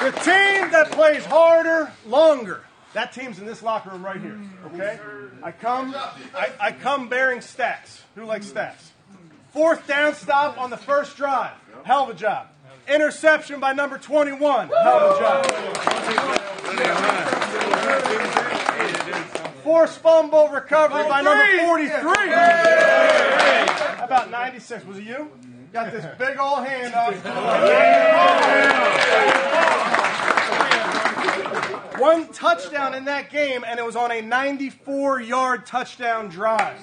The team that plays harder, longer. That team's in this locker room right here. Mm. Okay? I come I, I come bearing stats. Who likes stats? Fourth down stop on the first drive. Hell of a job. Interception by number 21. Hell of a job. Forced fumble recovery by number 43. How about 96? Was it you? Got this big old hand up. One touchdown in that game, and it was on a 94 yard touchdown drive.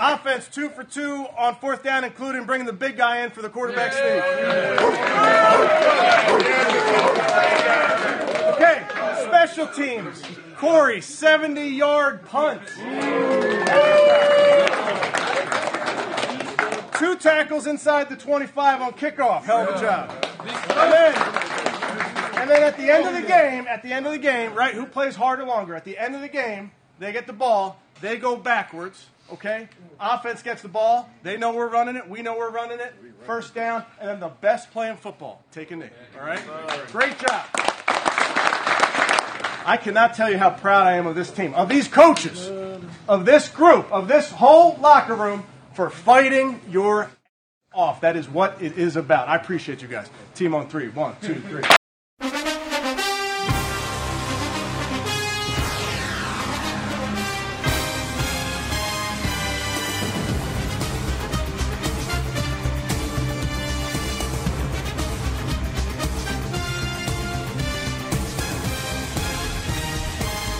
Offense two for two on fourth down, including bringing the big guy in for the quarterback sneak. Okay, special teams. Corey, 70 yard punt. Two tackles inside the 25 on kickoff. Hell of a job. And then, and then at the end of the game, at the end of the game, right, who plays harder longer? At the end of the game, they get the ball, they go backwards, okay? Offense gets the ball, they know we're running it, we know we're running it, first down, and then the best play in football, take a knee, all right? Great job. I cannot tell you how proud I am of this team, of these coaches, of this group, of this whole locker room for fighting your off. That is what it is about. I appreciate you guys. Team on three. One, two, three.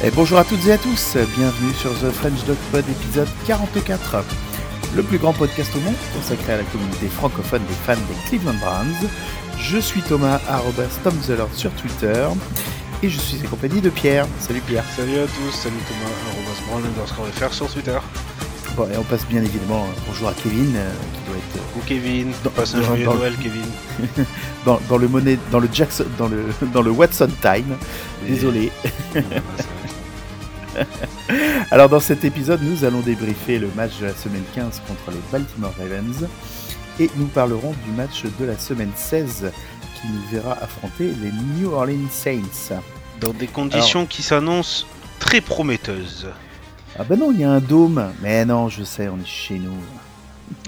Et bonjour à toutes et à tous, bienvenue sur The French Dog Pod épisode 44, le plus grand podcast au monde consacré à la communauté francophone des fans des Cleveland Browns. Je suis Thomas, arrobas the Lord sur Twitter, et je suis accompagné de Pierre. Salut Pierre. Salut à tous, salut Thomas, arrobas sur Twitter. Bon, et on passe bien évidemment un bonjour à Kevin, euh, qui doit être Ou Kevin, Dans- passe un joyeux Noël Kevin. dans, dans le monnaie, dans le Jackson, dans le, dans le Watson Time. Désolé. Alors dans cet épisode, nous allons débriefer le match de la semaine 15 contre les Baltimore Ravens et nous parlerons du match de la semaine 16 qui nous verra affronter les New Orleans Saints. Dans des conditions qui s'annoncent très prometteuses. Ah ben non, il y a un dôme. Mais non, je sais, on est chez nous.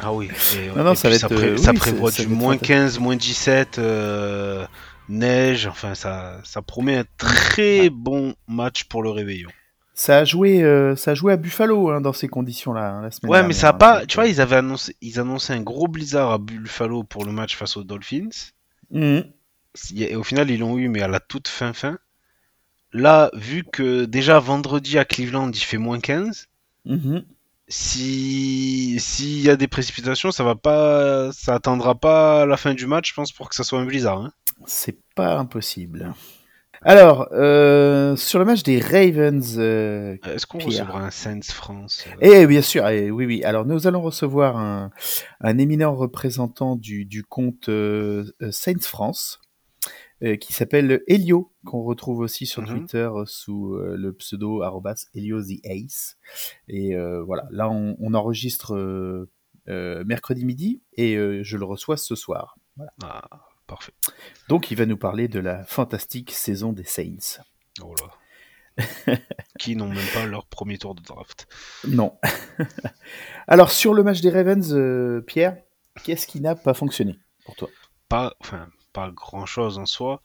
Ah oui, et, Non, non, et ça être, pré- euh, ça prévoit ça- du moins fantastique. 15, moins 17, euh, neige, enfin ça, ça promet un très bon match pour le réveillon. Ça a joué, euh, ça a joué à Buffalo hein, dans ces conditions-là hein, la semaine Ouais, mais ça a hein, pas. Tu vois, ils avaient annoncé, ils annonçaient un gros blizzard à Buffalo pour le match face aux Dolphins. Mhm. Et au final, ils l'ont eu, mais à la toute fin fin. Là, vu que déjà vendredi à Cleveland, il fait moins 15, Mhm. si s'il y a des précipitations, ça va pas, ça attendra pas la fin du match, je pense, pour que ça soit un blizzard. C'est pas impossible. Alors, euh, sur le match des Ravens, euh, Est-ce qu'on recevra un Saints France euh, Eh bien sûr, eh, oui, oui. Alors nous allons recevoir un, un éminent représentant du, du compte euh, euh, Saints France, euh, qui s'appelle Elio, qu'on retrouve aussi sur Mhm. Twitter euh, sous euh, le pseudo arrobas Elio the Ace. Et euh, voilà, là on, on enregistre euh, euh, mercredi midi et euh, je le reçois ce soir. Ah, parfait. Donc il va nous parler de la fantastique saison des Saints. Oh là. Qui n'ont même pas leur premier tour de draft. Non. Alors sur le match des Ravens, euh, Pierre, qu'est-ce qui n'a pas fonctionné pour toi? Pas, enfin, pas grand chose en soi,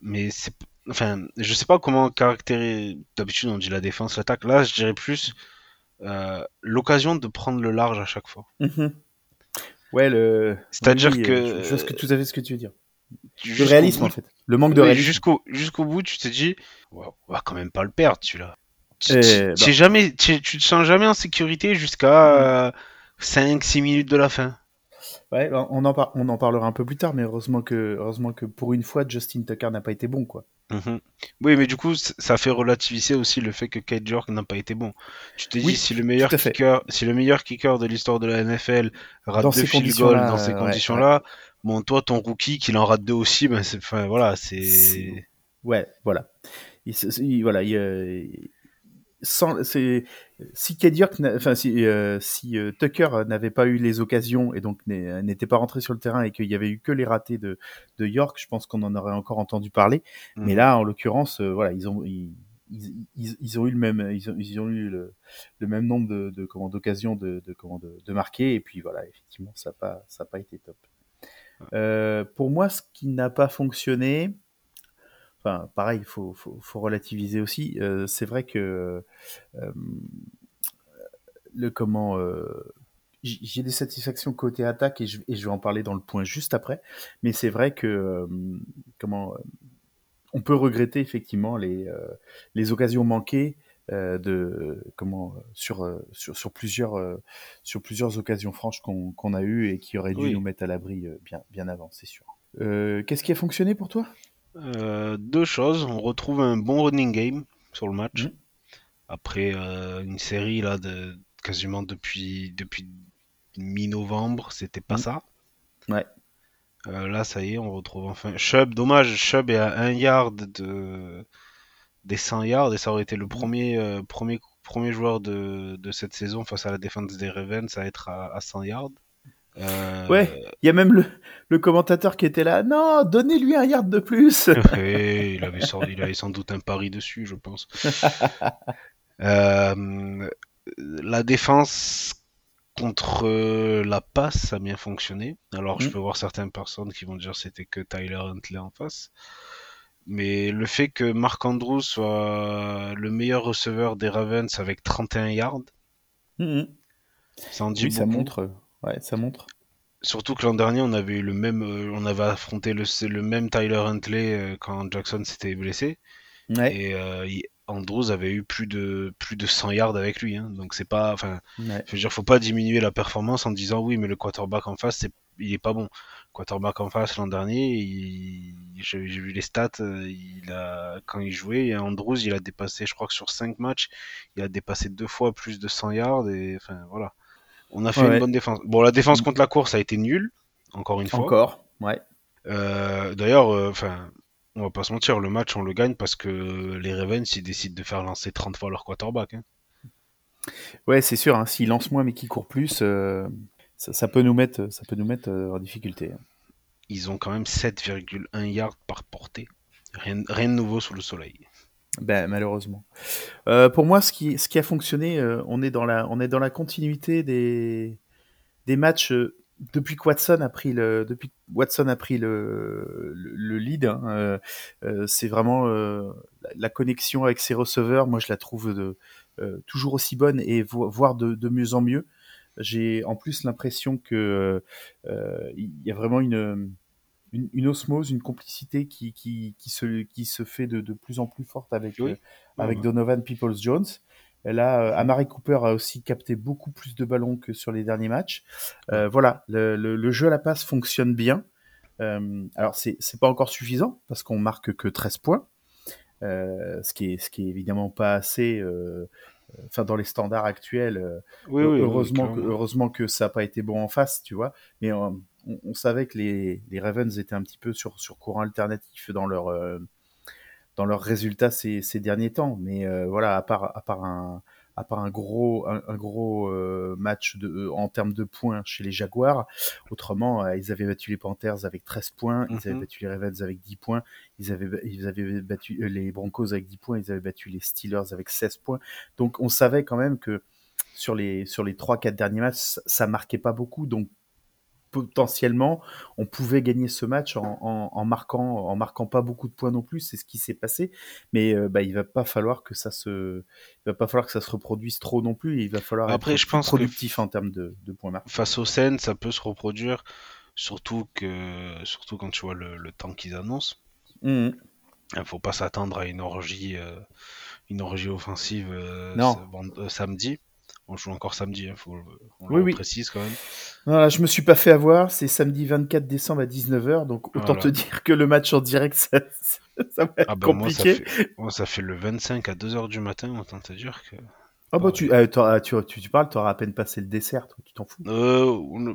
mais c'est, enfin, je sais pas comment caractériser. D'habitude, on dit la défense, l'attaque. Là, je dirais plus euh, l'occasion de prendre le large à chaque fois. Mhm. Ouais, le. C'est-à-dire oui, que- euh, Je, vois tout à fait ce que tu veux dire. Le réalisme, bout- en fait. Le manque de réalisme. jusqu'au jusqu'au bout, tu te dis, on va quand même pas le perdre, celui-là. Tu, Eh, tu- bah. tu jamais, tu, tu te sens jamais en sécurité jusqu'à 5-6 minutes de la fin. Ouais, on en, par- on en parlera un peu plus tard, mais heureusement que, heureusement que pour une fois, Justin Tucker n'a pas été bon, quoi. Mhm. Oui, mais du coup, c- ça fait relativiser aussi le fait que Kate York n'a pas été bon. Tu te dis, Oui, si le meilleur tout à fait. kicker, si le meilleur kicker de l'histoire de la NFL rate Dans deux ces field goals conditions-là, dans ces ouais, conditions-là, bon, toi, ton rookie, qu'il en rate deux aussi, ben, c'est, enfin, voilà, c'est. C'est- Ouais, voilà. Il, se- il- voilà, il, euh, sans, si enfin si, si Tucker n'avait pas eu les occasions et donc n'était pas rentré sur le terrain et qu'il y avait eu que les ratés de, de York, je pense qu'on en aurait encore entendu parler. Mais mhm. là, en l'occurrence, voilà, ils ont ils, ils, ont eu le même ils ont, ils ont eu le, le, même nombre de, de d'occasions de, de, de, de, marquer et puis voilà effectivement ça n'a pas ça a pas été top euh, pour moi ce qui n'a pas fonctionné enfin pareil il faut, faut, faut, relativiser aussi. Euh, c'est vrai que euh, le comment j'ai des satisfactions côté attaque et je, et je, vais en parler dans le point juste après. Mais c'est vrai que comment on peut regretter effectivement les, euh, les occasions manquées euh, de comment sur, euh, sur, sur plusieurs sur plusieurs occasions franches qu'on a eues et qui auraient dû nous mettre à l'abri bien bien avant, c'est sûr. Qu'est-ce qui a fonctionné pour toi? Deux choses. On retrouve un bon running game sur le match mmh. après une série là de quasiment depuis depuis mi-novembre, c'était pas mmh. ça. Ouais. Euh, là, ça y est, on retrouve enfin Chubb. Dommage, Chubb est à 1 yard de... des 100 yards et ça aurait été le premier, euh, premier, premier joueur de... de, cette saison face à la défense des Ravens à être à, 100 yards. Euh, ouais, il y a même le, le, commentateur qui était là. Non, donnez-lui un yard de plus. il, avait il avait sans doute un pari dessus, je pense. la défense Contre euh, la passe, ça a bien fonctionné. Alors, je mm. peux voir certaines personnes qui vont dire c'était que Tyler Huntley en face. Mais le fait que Mark Andrews soit le meilleur receveur des Ravens avec 31 yards, mm, mm. ça en dit Ça montre, ouais, ça montre. Surtout que l'an dernier, on avait eu le même, euh, on avait affronté le, le même Tyler Huntley euh, quand Jackson s'était blessé. Et Andrews avait eu plus de plus de 100 yards avec lui, hein. donc c'est pas, enfin, je veux dire, faut pas diminuer la performance en disant oui, mais le quarterback en face, c'est, il est pas bon. Le quarterback en face l'an dernier, j'ai vu les stats, euh, il a quand il jouait, Andrews, il a dépassé, je crois que sur 5 matchs, il a dépassé deux fois plus de 100 yards et enfin voilà. On a fait une bonne défense. Bon, la défense contre la course a été nulle, encore une fois. Encore, ouais. Euh, d'ailleurs, euh, enfin, on va pas se mentir, le match on le gagne parce que les Ravens ils décident de faire lancer 30 fois leur quarterback. Hein. Ouais, c'est sûr. Hein, S'ils lancent moins mais qu'ils courent plus, euh, ça, peut nous mettre, ça peut nous mettre en difficulté. Hein. Ils ont quand même 7,1 yards par portée. Rien, rien, de nouveau sous le soleil. Ben, malheureusement. Euh, pour moi, ce qui, ce qui a fonctionné, on, est dans la, on est dans la continuité des, des matchs depuis que Watson a pris le, depuis Watson a pris le, le, lead, hein, euh, euh, c'est vraiment euh, la connexion avec ses receveurs. Moi, je la trouve de, toujours aussi bonne et voire de, de mieux en mieux. J'ai en plus l'impression que il y a vraiment une, une, osmose, une complicité qui, qui, qui, se, qui se fait de, de plus en plus forte avec, avec Donovan Peoples-Jones. Là, euh, Amari Cooper a aussi capté beaucoup plus de ballons que sur les derniers matchs. Euh, voilà, le, jeu à la passe fonctionne bien. Euh, alors, c'est pas encore suffisant parce qu'on marque que 13 points, ce, qui est, ce qui est évidemment pas assez. Enfin, dans les standards actuels, heureusement, que, heureusement que ça n'a pas été bon en face, tu vois. Mais on, savait que les, les, Ravens étaient un petit peu sur, sur courant alternatif dans leur, dans leurs résultats ces, ces derniers temps. Mais euh, voilà, à part, à part un à part un gros, un, gros euh, match de, euh, en termes de points chez les Jaguars. Autrement, ils avaient battu les Panthers avec 13 points, ils avaient mhm. battu les Ravens avec 10 points, ils avaient, ils avaient battu les Broncos avec 10 points, ils avaient battu les Steelers avec 16 points. Donc on savait quand même que sur les, sur les 3-4 derniers matchs, ça marquait pas beaucoup. Donc potentiellement, on pouvait gagner ce match en, marquant, en marquant pas beaucoup de points non plus. C'est ce qui s'est passé. Mais euh, bah, il va pas falloir que ça se, il va pas falloir que ça se reproduise trop non plus. Il va falloir Après, être je pense productif en termes de, points marqués. Face aux scènes, ça peut se reproduire, surtout que, surtout quand tu vois le, temps qu'ils annoncent. Mmh. Il ne faut pas s'attendre à une orgie, euh, une orgie offensive euh, samedi. On joue encore samedi, hein, faut, on oui, précise quand même. Voilà, je me suis pas fait avoir, c'est samedi 24 décembre à 19h, donc autant te dire que le match en direct, ça, va être ah ben, compliqué. Moi ça, fait, le 25 à 2h du matin, autant te dire que... Ah bah tu, euh, tu, tu, tu, parles, tu auras à peine passé le dessert, tu t'en fous. Euh,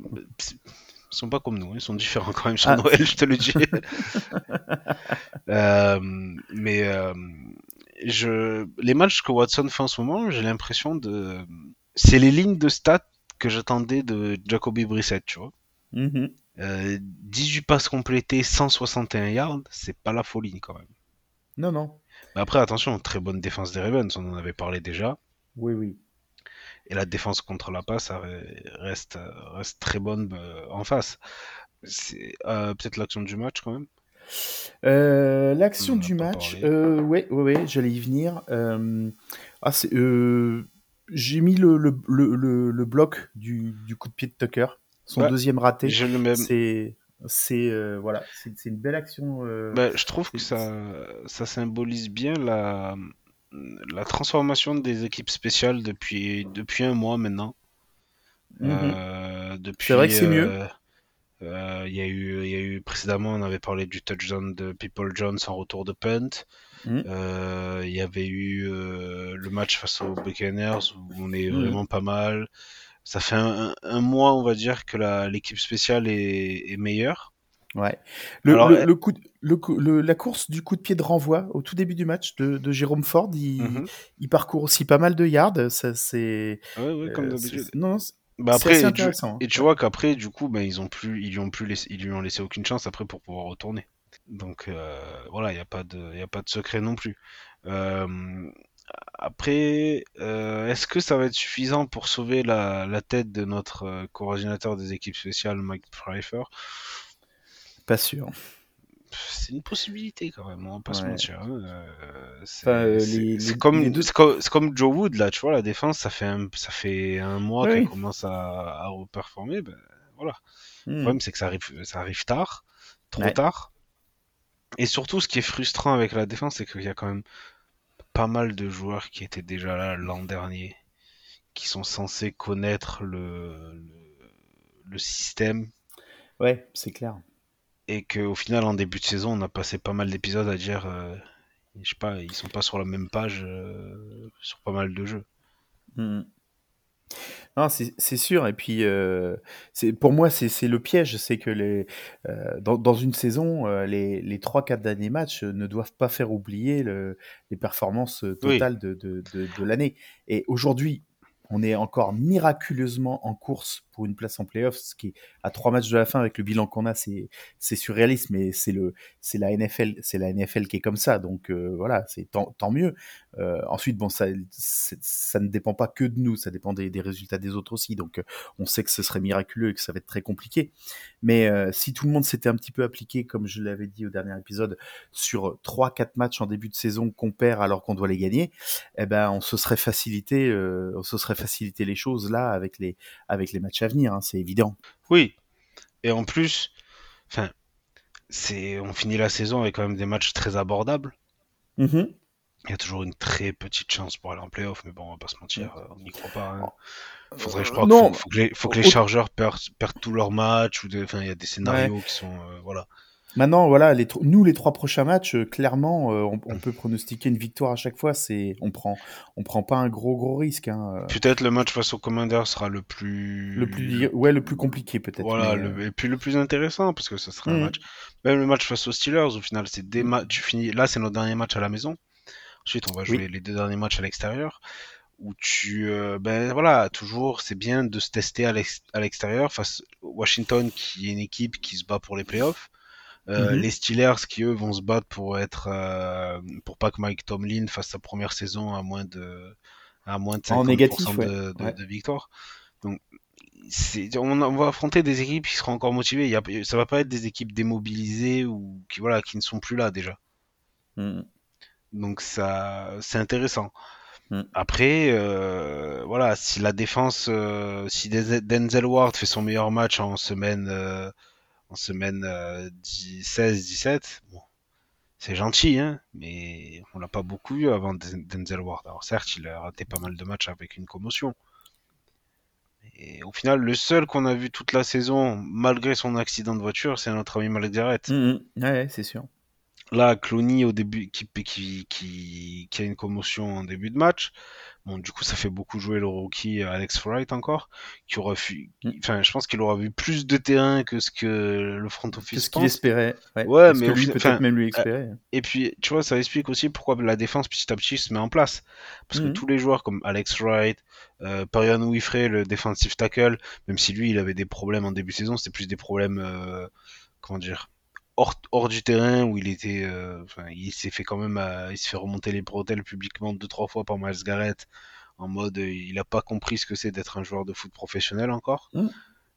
ils sont pas comme nous, hein, ils sont différents quand même sur ah. Noël, je te le dis. euh, mais euh, je, les matchs que Watson fait en ce moment, j'ai l'impression de, c'est les lignes de stats que j'attendais de Jacoby Brissett, tu vois. 18 mm-hmm. passes complétées, 161 yards, c'est pas la folie quand même. Non, non. Mais après, attention, très bonne défense des Ravens, on en avait parlé déjà. Oui, oui. Et la défense contre la passe reste, reste très bonne euh, en face. C'est euh, peut-être l'action du match quand même. Euh, l'action du match, euh, ouais, ouais, ouais j'allais y venir. ah, j'ai mis le, le, le, le, bloc du, du, coup de pied de Tucker, son deuxième raté. Je le même. C'est c'est voilà, c'est une belle action. Bah, je trouve que ça, ça symbolise bien la, la transformation des équipes spéciales depuis, depuis un mois maintenant. Mhm. Euh, c'est vrai que c'est mieux. Euh, euh, il y, a eu, y a eu précédemment, on avait parlé du touchdown de People Jones en retour de punt. Mhm. Il y avait eu le match face aux Buccaneers où on est mhm. vraiment pas mal. Ça fait un, mois, on va dire, que l'équipe spéciale est, est meilleure. Ouais. Le, le, le, coup, le, la course du coup de pied de renvoi au tout début du match de, de Jérôme Ford, il, mhm. il, parcourt aussi pas mal de yards. Ça, c'est. Ah ouais, ouais, comme euh, d'habitude. Non, bah après, intéressant. Et tu vois qu'après, du coup, bah, ils ont plus, ils lui ont plus laissé, ils lui ont laissé aucune chance après pour pouvoir retourner. Donc euh, voilà, il n'y a pas de, il a pas de secret non plus. Euh, après, euh, est-ce que ça va être suffisant pour sauver la, la tête de notre coordinateur des équipes spéciales, Mike Pfeiffer? Pas sûr. C'est une possibilité quand même, on va pas se mentir. C'est comme, comme, Joe Wood là, tu vois, la défense, ça fait un, ça fait un mois qu'elle commence à, à reperformer. Ben, voilà. Le hmm. problème, c'est que ça arrive, ça arrive tard, trop tard. Et surtout, ce qui est frustrant avec la défense, c'est qu'il y a quand même pas mal de joueurs qui étaient déjà là l'an dernier, qui sont censés connaître le, le, le système. Ouais, c'est clair et qu'au final, en début de saison, on a passé pas mal d'épisodes à dire, euh, je sais pas, ils sont pas sur la même page euh, sur pas mal de jeux. Hmm. Non, c'est sûr. Et puis, euh, pour moi, c'est le piège. C'est que les, dans, dans, une saison, les, les 3-4 derniers matchs ne doivent pas faire oublier le, les performances totales de, de, de, de l'année. Et aujourd'hui, on est encore miraculeusement en course une place en playoffs, ce qui est à trois matchs de la fin avec le bilan qu'on a, c'est surréaliste, mais c'est le c'est la NFL, c'est la NFL qui est comme ça, donc euh, voilà, c'est tant, tant, mieux. Euh, ensuite, bon, ça ça ne dépend pas que de nous, ça dépend des, des résultats des autres aussi, donc euh, on sait que ce serait miraculeux et que ça va être très compliqué. Mais si tout le monde s'était un petit peu appliqué, comme je l'avais dit au dernier épisode, sur trois quatre matchs en début de saison qu'on perd alors qu'on doit les gagner, eh ben on se serait facilité, on se serait facilité les choses là avec les avec les matchs à hein, c'est évident. Oui, et en plus, enfin, c'est, on finit la saison avec quand même des matchs très abordables. Mm-hmm. Il y a toujours une très petite chance pour aller en playoff, mais bon, on va pas se mentir, euh, on n'y croit pas. Hein. Faudrait, je crois, non. faut, que les, faut que les Chargeurs perdent, perdent tous leurs matchs, ou enfin, il y a des scénarios qui sont, euh, voilà. Maintenant, voilà, les nous, les trois prochains matchs, euh, clairement, euh, on, peut pronostiquer une victoire à chaque fois. C'est, on prend, on prend pas un gros gros risque. Hein. Euh. Peut-être le match face au Commander sera le plus, le plus, ouais, le plus compliqué peut-être. Voilà, et puis le plus intéressant parce que ce sera un mmh. match. Même le match face aux Steelers, au final, c'est des matchs. Tu finis. Là, c'est notre dernier match à la maison. Ensuite, on va jouer les deux derniers matchs à l'extérieur où tu ben voilà toujours c'est bien de se tester à l'extérieur face Washington qui est une équipe qui se bat pour les playoffs euh, mhm. Les Steelers qui eux vont se battre pour être euh, pour pas que Mike Tomlin fasse sa première saison à moins de à moins de 50% de, de, victoire. Donc on, on, va affronter des équipes qui seront encore motivées. Il y a, ça va pas être des équipes démobilisées ou qui voilà qui ne sont plus là déjà. Mhm. Donc ça c'est intéressant. Mhm. Après, euh, voilà, si la défense, euh, si Denzel Ward fait son meilleur match en semaine euh, en semaine 16-17. Euh, bon, c'est gentil, hein, mais on l'a pas beaucoup vu avant Denzel Ward. Alors certes, il a raté pas mal de matchs avec une commotion. Et au final, le seul qu'on a vu toute la saison, malgré son accident de voiture, c'est notre ami Malek mmh, mmh. ouais, c'est sûr. Là, Clooney au début, qui, qui, qui, qui a une commotion en début de match. Bon, du coup, ça fait beaucoup jouer le rookie Alex Wright encore, qui aurait fu... Mm. enfin, je pense qu'il aura vu plus de terrain que ce que le front office ce qu'il espérait. Ouais, Ouais, mais lui, peut-être même lui espérait. Et puis, tu vois, ça explique aussi pourquoi la défense petit à petit se met en place. Parce que tous les joueurs comme Alex Wright, euh, Perion Wifrey, le defensive tackle, même si lui, il avait des problèmes en début de saison, c'était plus des problèmes, euh, comment dire, hors, hors du terrain où il était, euh, enfin, il s'est fait quand même, euh, il se fait remonter les bretelles publiquement deux trois fois par Miles Garrett, en mode, euh, il a pas compris ce que c'est d'être un joueur de foot professionnel encore.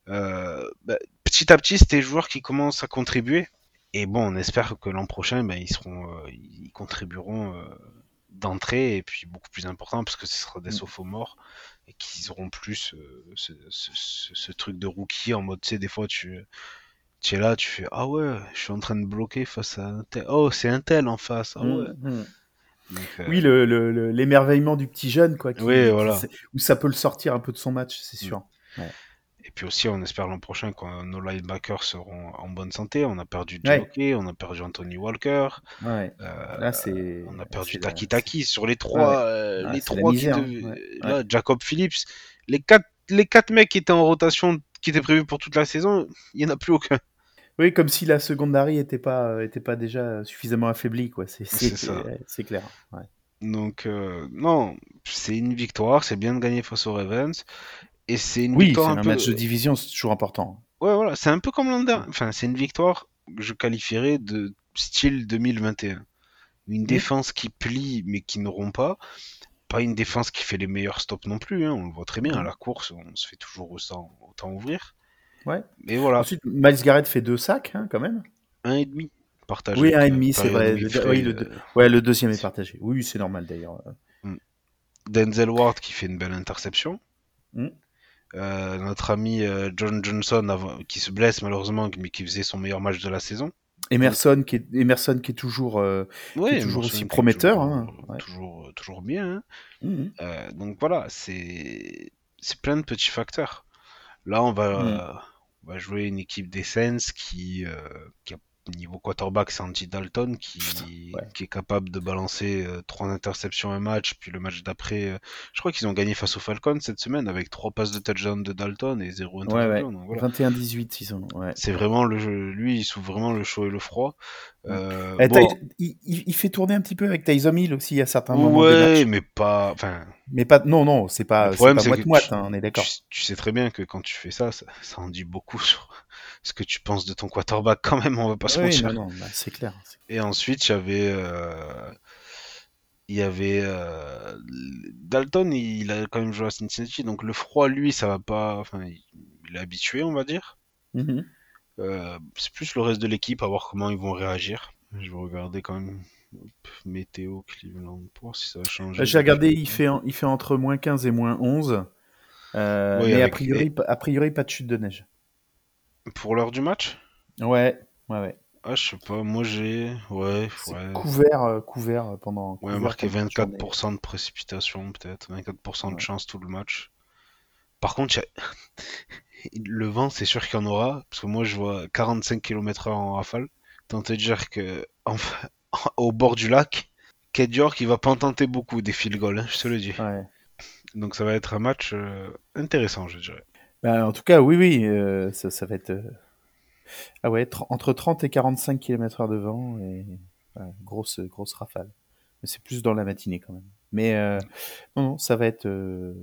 Euh, bah, petit à petit, c'est des joueurs qui commencent à contribuer. Et bon, on espère que l'an prochain, ben, ils seront, euh, ils contribueront d'entrée et puis beaucoup plus important parce que ce sera des Mm. sophomores et qu'ils auront plus ce, ce- ce- ce truc de rookie en mode, tu sais, des fois tu, tu es là, tu fais ah ouais, je suis en train de bloquer face à un tel, oh c'est un tel en face, ah ouais. Mm, mm. Donc, euh, Oui, le- le- le- l'émerveillement du petit jeune, quoi. qui- Oui, voilà. où ça peut le sortir un peu de son match, c'est sûr. Et puis aussi, on espère l'an prochain que nos linebackers seront en bonne santé. On a perdu Ouais. Jockey, on a perdu Anthony Walker. Ouais. euh, Là, c'est. On a perdu Taki Taki sur les trois, euh, Ah, les trois misère, qui hein. Ouais. là, Jacob Phillips, les quatre, les quatre mecs qui étaient en rotation, qui étaient prévus pour toute la saison, il y en a plus aucun. Oui, comme si la secondary était pas, euh, était pas déjà suffisamment affaiblie, quoi. C'est C'est c'est clair. Ouais. Donc euh, non, c'est une victoire, c'est bien de gagner face aux Ravens, et c'est une Oui, victoire un un peu. match de division, c'est toujours important. Ouais, voilà, c'est un peu comme l'an dernier. Enfin, c'est une victoire que je qualifierais de style 2021. Une défense qui plie mais qui ne rompt pas. Pas une défense qui fait les meilleurs stops non plus. hein, On le voit très bien. À la course, on se fait toujours autant, autant ouvrir. Ouais. Mais voilà, Ensuite, Miles Garrett fait deux sacs, hein, quand même. un et demi partagé. Oui, un et demi, euh, c'est vrai. Le- Winfrey, oui, le euh, deux- Ouais, le deuxième est partagé. Oui, c'est normal d'ailleurs. Denzel Ward qui fait une belle interception. Mm. Euh, notre ami euh, John Johnson avant- qui se blesse malheureusement, mais qui faisait son meilleur match de la saison. Emerson qui est, Emerson qui est toujours. euh, Ouais, toujours aussi prometteur, toujours, hein, ouais. toujours, toujours bien. hein. Euh, donc voilà, c'est plein de petits facteurs. Là, on va, Mm. On va jouer une équipe des Saints qui, euh, qui a niveau quarterback, c'est Andy Dalton qui, Ouais. qui est capable de balancer euh, trois interceptions un match, puis le match d'après, euh, je crois qu'ils ont gagné face aux Falcons cette semaine avec trois passes de touchdown de Dalton et zéro Ouais, interception. ouais. donc voilà. 21-18, ils ont. C'est vraiment le jeu, lui, il souffre vraiment le chaud et le froid. Euh, Eh, bon, il, fait tourner un petit peu avec Tyson Hill aussi à certains moments ouais, mais pas, enfin, Mais pas. Non, non, c'est pas. Le problème, c'est que moite-moite, tu- hein, on est d'accord. Tu, tu sais très bien que quand tu fais ça, ça, ça en dit beaucoup sur ce que tu penses de ton quarterback quand même, on va pas se Oui, mentir. non, non, bah, c'est clair. Et ensuite, il y avait, euh, il y avait euh, Dalton, il a quand même joué à Cincinnati, donc le froid, lui, ça va pas, enfin, il, est habitué, on va dire. Mhm. Euh, c'est plus le reste de l'équipe à voir comment ils vont réagir. Je vais regarder quand même météo Cleveland pour voir si ça va changer. J'ai regardé, il fait, en- il fait entre moins 15 et moins 11. Euh, Oui, mais a priori, a priori, pas de chute de neige. Pour l'heure du match? Ouais, ouais, ouais. Ah, je sais pas, moi j'ai. Ouais, ouais. couvert, euh, couvert pendant. Ouais, couvert marqué pendant la journée. 24% de précipitation, peut-être. 24% de chance tout le match. Par contre, le vent, c'est sûr qu'il y en aura. Parce que moi, je vois 45 km/h en rafale. Tant te dire que, au bord du lac, Ked York, il va pas en tenter beaucoup des field goals, hein, je te le dis. Ouais. Donc ça va être un match euh, intéressant, je dirais. Bah, en tout cas, oui, oui, euh, ça, ça va être. euh, Ah ouais, tr- entre 30 et 45 km/h de vent et grosse, grosse rafale. Mais c'est plus dans la matinée quand même. Mais euh, non, non, ça va être.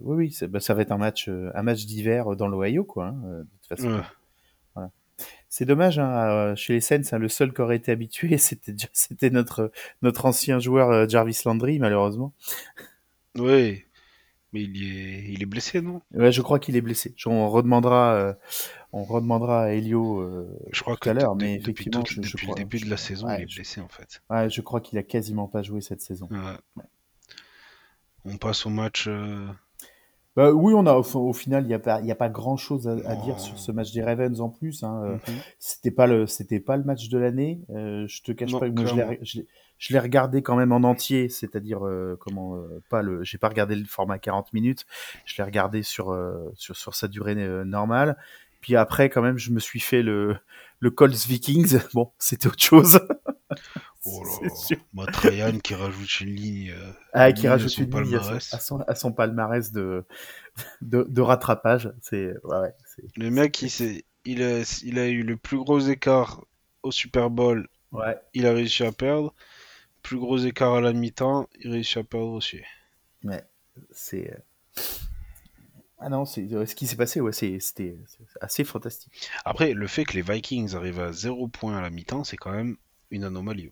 Oui, oui, ça, bah, ça va être un match, un match d'hiver dans l'Ohio, quoi. hein, de toute façon. Ouais. C'est dommage, hein, chez les Saints, hein, le seul qui aurait été habitué, c'était c'était notre, notre ancien joueur Jarvis Landry, malheureusement. Oui, mais il est, il est blessé, non? Ouais, je crois qu'il est blessé. On redemandera, euh, on redemandera à Elio euh, Je crois tout que à l'heure, mais depuis, effectivement, tout- je- je depuis crois- le début de la saison, ouais, il est blessé en fait. ouais, je crois qu'il a quasiment pas joué cette saison. On passe au match. euh, Bah, oui, on a au, au final, il n'y a pas, y a pas grand chose à, dire sur ce match des Ravens en plus. Hein. Mhm. C'était pas le, c'était pas le match de l'année. Euh, je te cache Non, pas que moi, je. Je l'ai- regardé quand même en entier, c'est-à-dire euh, comment euh, pas le, j'ai pas regardé le format 40 minutes. Je l'ai regardé sur euh, sur sur sa durée euh, normale. Puis après, quand même, je me suis fait le le Colts Vikings. Bon, c'était autre chose. Oh là Trajan qui rajoute une ligne. Ah, qui ligne rajoute son une ligne à son, palmarès. à son, à son palmarès de, de, de rattrapage. C'est, ouais, ouais, c'est, Le mec, il, s'est- il, a, il a eu le plus gros écart au Super Bowl, ouais. il a réussi à perdre. Plus gros écart à la mi-temps, il réussit à perdre aussi. Ouais, c'est. euh, Ah non, c'est euh, ce qui s'est passé, ouais, c'était assez fantastique. Après, le fait que les Vikings arrivent à 0 points à la mi-temps, c'est quand même une anomalie.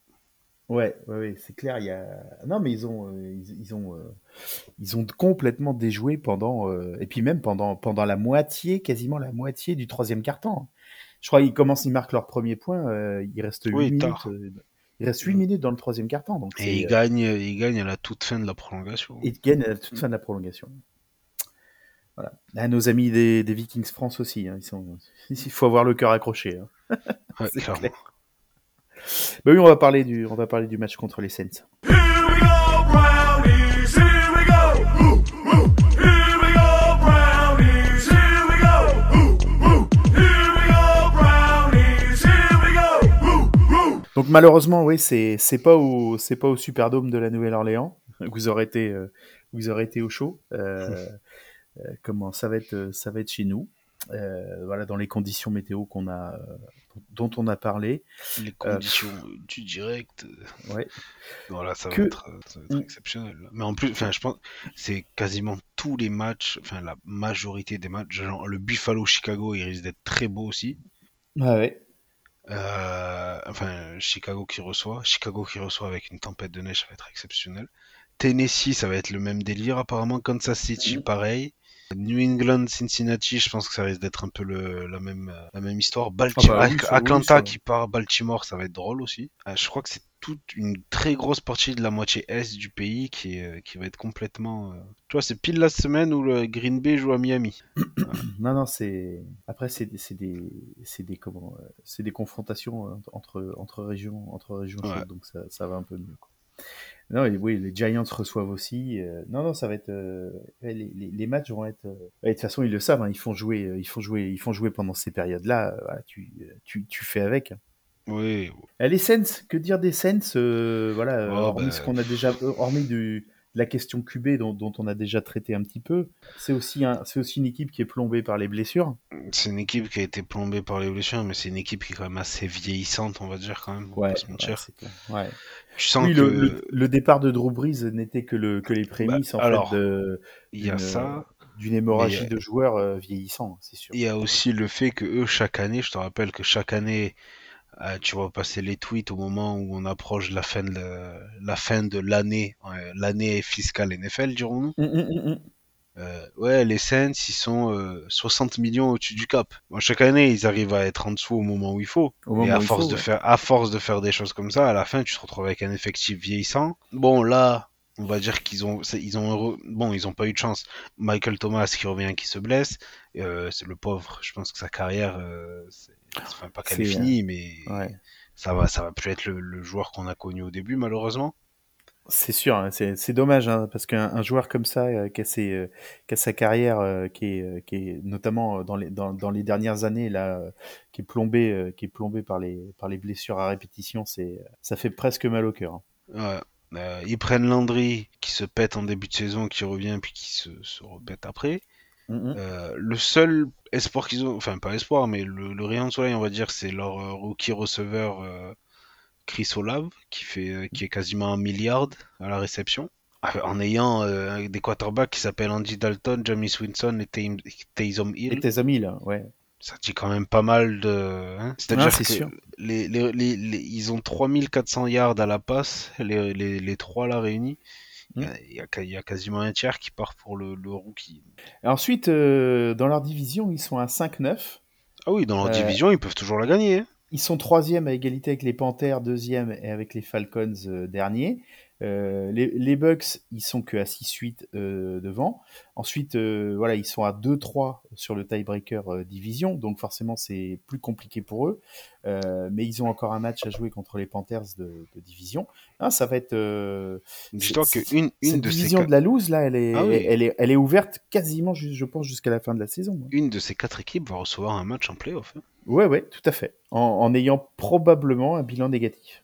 Ouais, ouais, ouais, c'est clair. Il y a non, mais ils ont, euh, ils, ils ont, euh, ils ont complètement déjoué pendant, euh, et puis même pendant, pendant la moitié, quasiment la moitié du troisième quart-temps. Je crois qu'ils commencent, ils marquent leur premier point. il reste 8 Oui, minutes. Il reste 8 minutes dans le troisième quart-temps, donc Et ils euh, gagnent, ils gagnent à la toute fin de la prolongation. ils gagnent à la toute fin de la prolongation. Voilà. Ah, nos amis des, des Vikings France aussi, hein, ils sont, il faut avoir le cœur accroché. hein. Ouais, clairement. clair. Bah oui, on va parler du, on va parler du match contre les Saints. Donc malheureusement, oui, c'est c'est pas au c'est pas au Superdome de la Nouvelle-Orléans. Vous aurez été euh, vous aurez été au chaud. Euh, euh, comment ça va être euh, ça va être chez nous. Euh, voilà dans les conditions météo qu'on a euh, dont on a parlé. Les conditions du direct, euh, Ouais. voilà, ça va être, euh, ça va être exceptionnel. Mais en plus, enfin, je pense, c'est quasiment tous les matchs, enfin, la majorité des matchs, genre le Buffalo-Chicago, il risque d'être très beau aussi. Ah ouais. Euh, enfin, Chicago qui reçoit, Chicago qui reçoit avec une tempête de neige, ça va être exceptionnel. Tennessee, ça va être le même délire apparemment. Kansas City, Mhm. pareil. New England, Cincinnati, je pense que ça risque d'être un peu le, la même euh, la même histoire. Baltimore, Ah bah oui, oui, Atlanta qui part, Baltimore, ça va être drôle aussi. Euh, je crois que c'est toute une très grosse partie de la moitié est du pays qui est, euh, qui va être complètement. euh, Tu vois, c'est pile la semaine où le Green Bay joue à Miami. Non non c'est après c'est des c'est des des comment euh, c'est des confrontations entre entre régions entre régions Ouais. chaudes, donc ça ça va un peu mieux. Quoi. Non, et oui, les Giants reçoivent aussi. euh, non, non, ça va être. euh, les, les, les matchs vont être. euh, de toute façon, ils le savent. hein, ils font jouer. Ils font jouer. Ils font jouer pendant ces périodes-là. voilà, tu, tu, tu fais avec. Oui, Euh, les Saints, que dire des Saints euh, Voilà, euh, Oh, hormis bah, ce qu'on a déjà, euh, hormis du, de la question QB dont, dont on a déjà traité un petit peu. C'est aussi un, c'est aussi une équipe qui est plombée par les blessures. c'est une équipe qui a été plombée par les blessures, mais c'est une équipe qui est quand même assez vieillissante, on va dire quand même. Ouais. Ouais. Tu sens Oui, que le, le, le départ de Drew Brees n'était que le que les prémices en alors, fait de il y a ça. d'une hémorragie euh, de joueurs euh, vieillissants, c'est sûr. Il y a aussi le fait que eux, chaque année, je te rappelle que chaque année, euh, tu vois passer les tweets au moment où on approche la fin de la, fin de l'année, euh, l'année fiscale NFL, dirons-nous. Hum, hum, hum. Euh, ouais, les Saints, ils sont euh, 60 millions au-dessus du cap. Bon, chaque année, ils arrivent à être en dessous au moment où il faut. Au Et à force faut, de ouais. faire, à force de faire des choses comme ça, à la fin, tu te retrouves avec un effectif vieillissant. Bon, là, on va dire qu'ils ont, ils ont, heureux- bon, ils ont pas eu de chance. Michael Thomas qui revient, qui se blesse, euh, c'est le pauvre. Je pense que sa carrière, euh, c'est, enfin, pas qu'elle est finie, mais Ouais. ça va, ça va plus être le, le joueur qu'on a connu au début, malheureusement. C'est sûr, hein, c'est dommage hein, parce qu'un un joueur comme ça euh, qui, a ses, euh, qui a sa carrière euh, qui, est, euh, qui est notamment euh, dans les, dans, dans les dernières années là, euh, qui est plombé, euh, qui est plombé par les, par les blessures à répétition, c'est ça fait presque mal au cœur. hein. Ouais. Euh, ils prennent Landry qui se pète en début de saison, qui revient puis qui se, se repète après. Hum. Euh, le seul espoir qu'ils ont, enfin pas espoir, mais le, le rayon de soleil, on va dire, c'est leur euh, rookie receveur euh, Chris Olave, qui fait, qui est quasiment un milliard à la réception, en ayant des quarterbacks qui s'appellent Andy Dalton, James Winston et Tay- Taysom Et Hill. tes amis là, ouais. Ça dit quand même pas mal de. hein. Ah, C'est-à-dire c'est que sûr. les, les, les, les- ils ont 3400 yards à la passe, les, trois là réunis. Y, a, il y a quasiment un tiers qui part pour le, le rookie. Et ensuite, euh, dans leur division, ils sont à 5-9. Ah oui, dans leur Euh, division, ils peuvent toujours la gagner. hein. Ils sont troisième à égalité avec les Panthers, deuxième et avec les Falcons euh, dernier. Euh, les, les Bucks, ils sont que à 6-8 euh, devant. Ensuite, euh, voilà, ils sont à 2-3 sur le tiebreaker division, donc forcément c'est plus compliqué pour eux. Mais ils ont encore un match à jouer contre les Panthers de, de division. Ah, ça va être. que une, une cette de division de la loose là, elle est, Ah oui. elle est, elle est ouverte quasiment, je pense, jusqu'à la fin de la saison. hein. une de ces quatre équipes va recevoir un match en playoff. hein. Ouais, ouais, tout à fait. En, en ayant probablement un bilan négatif.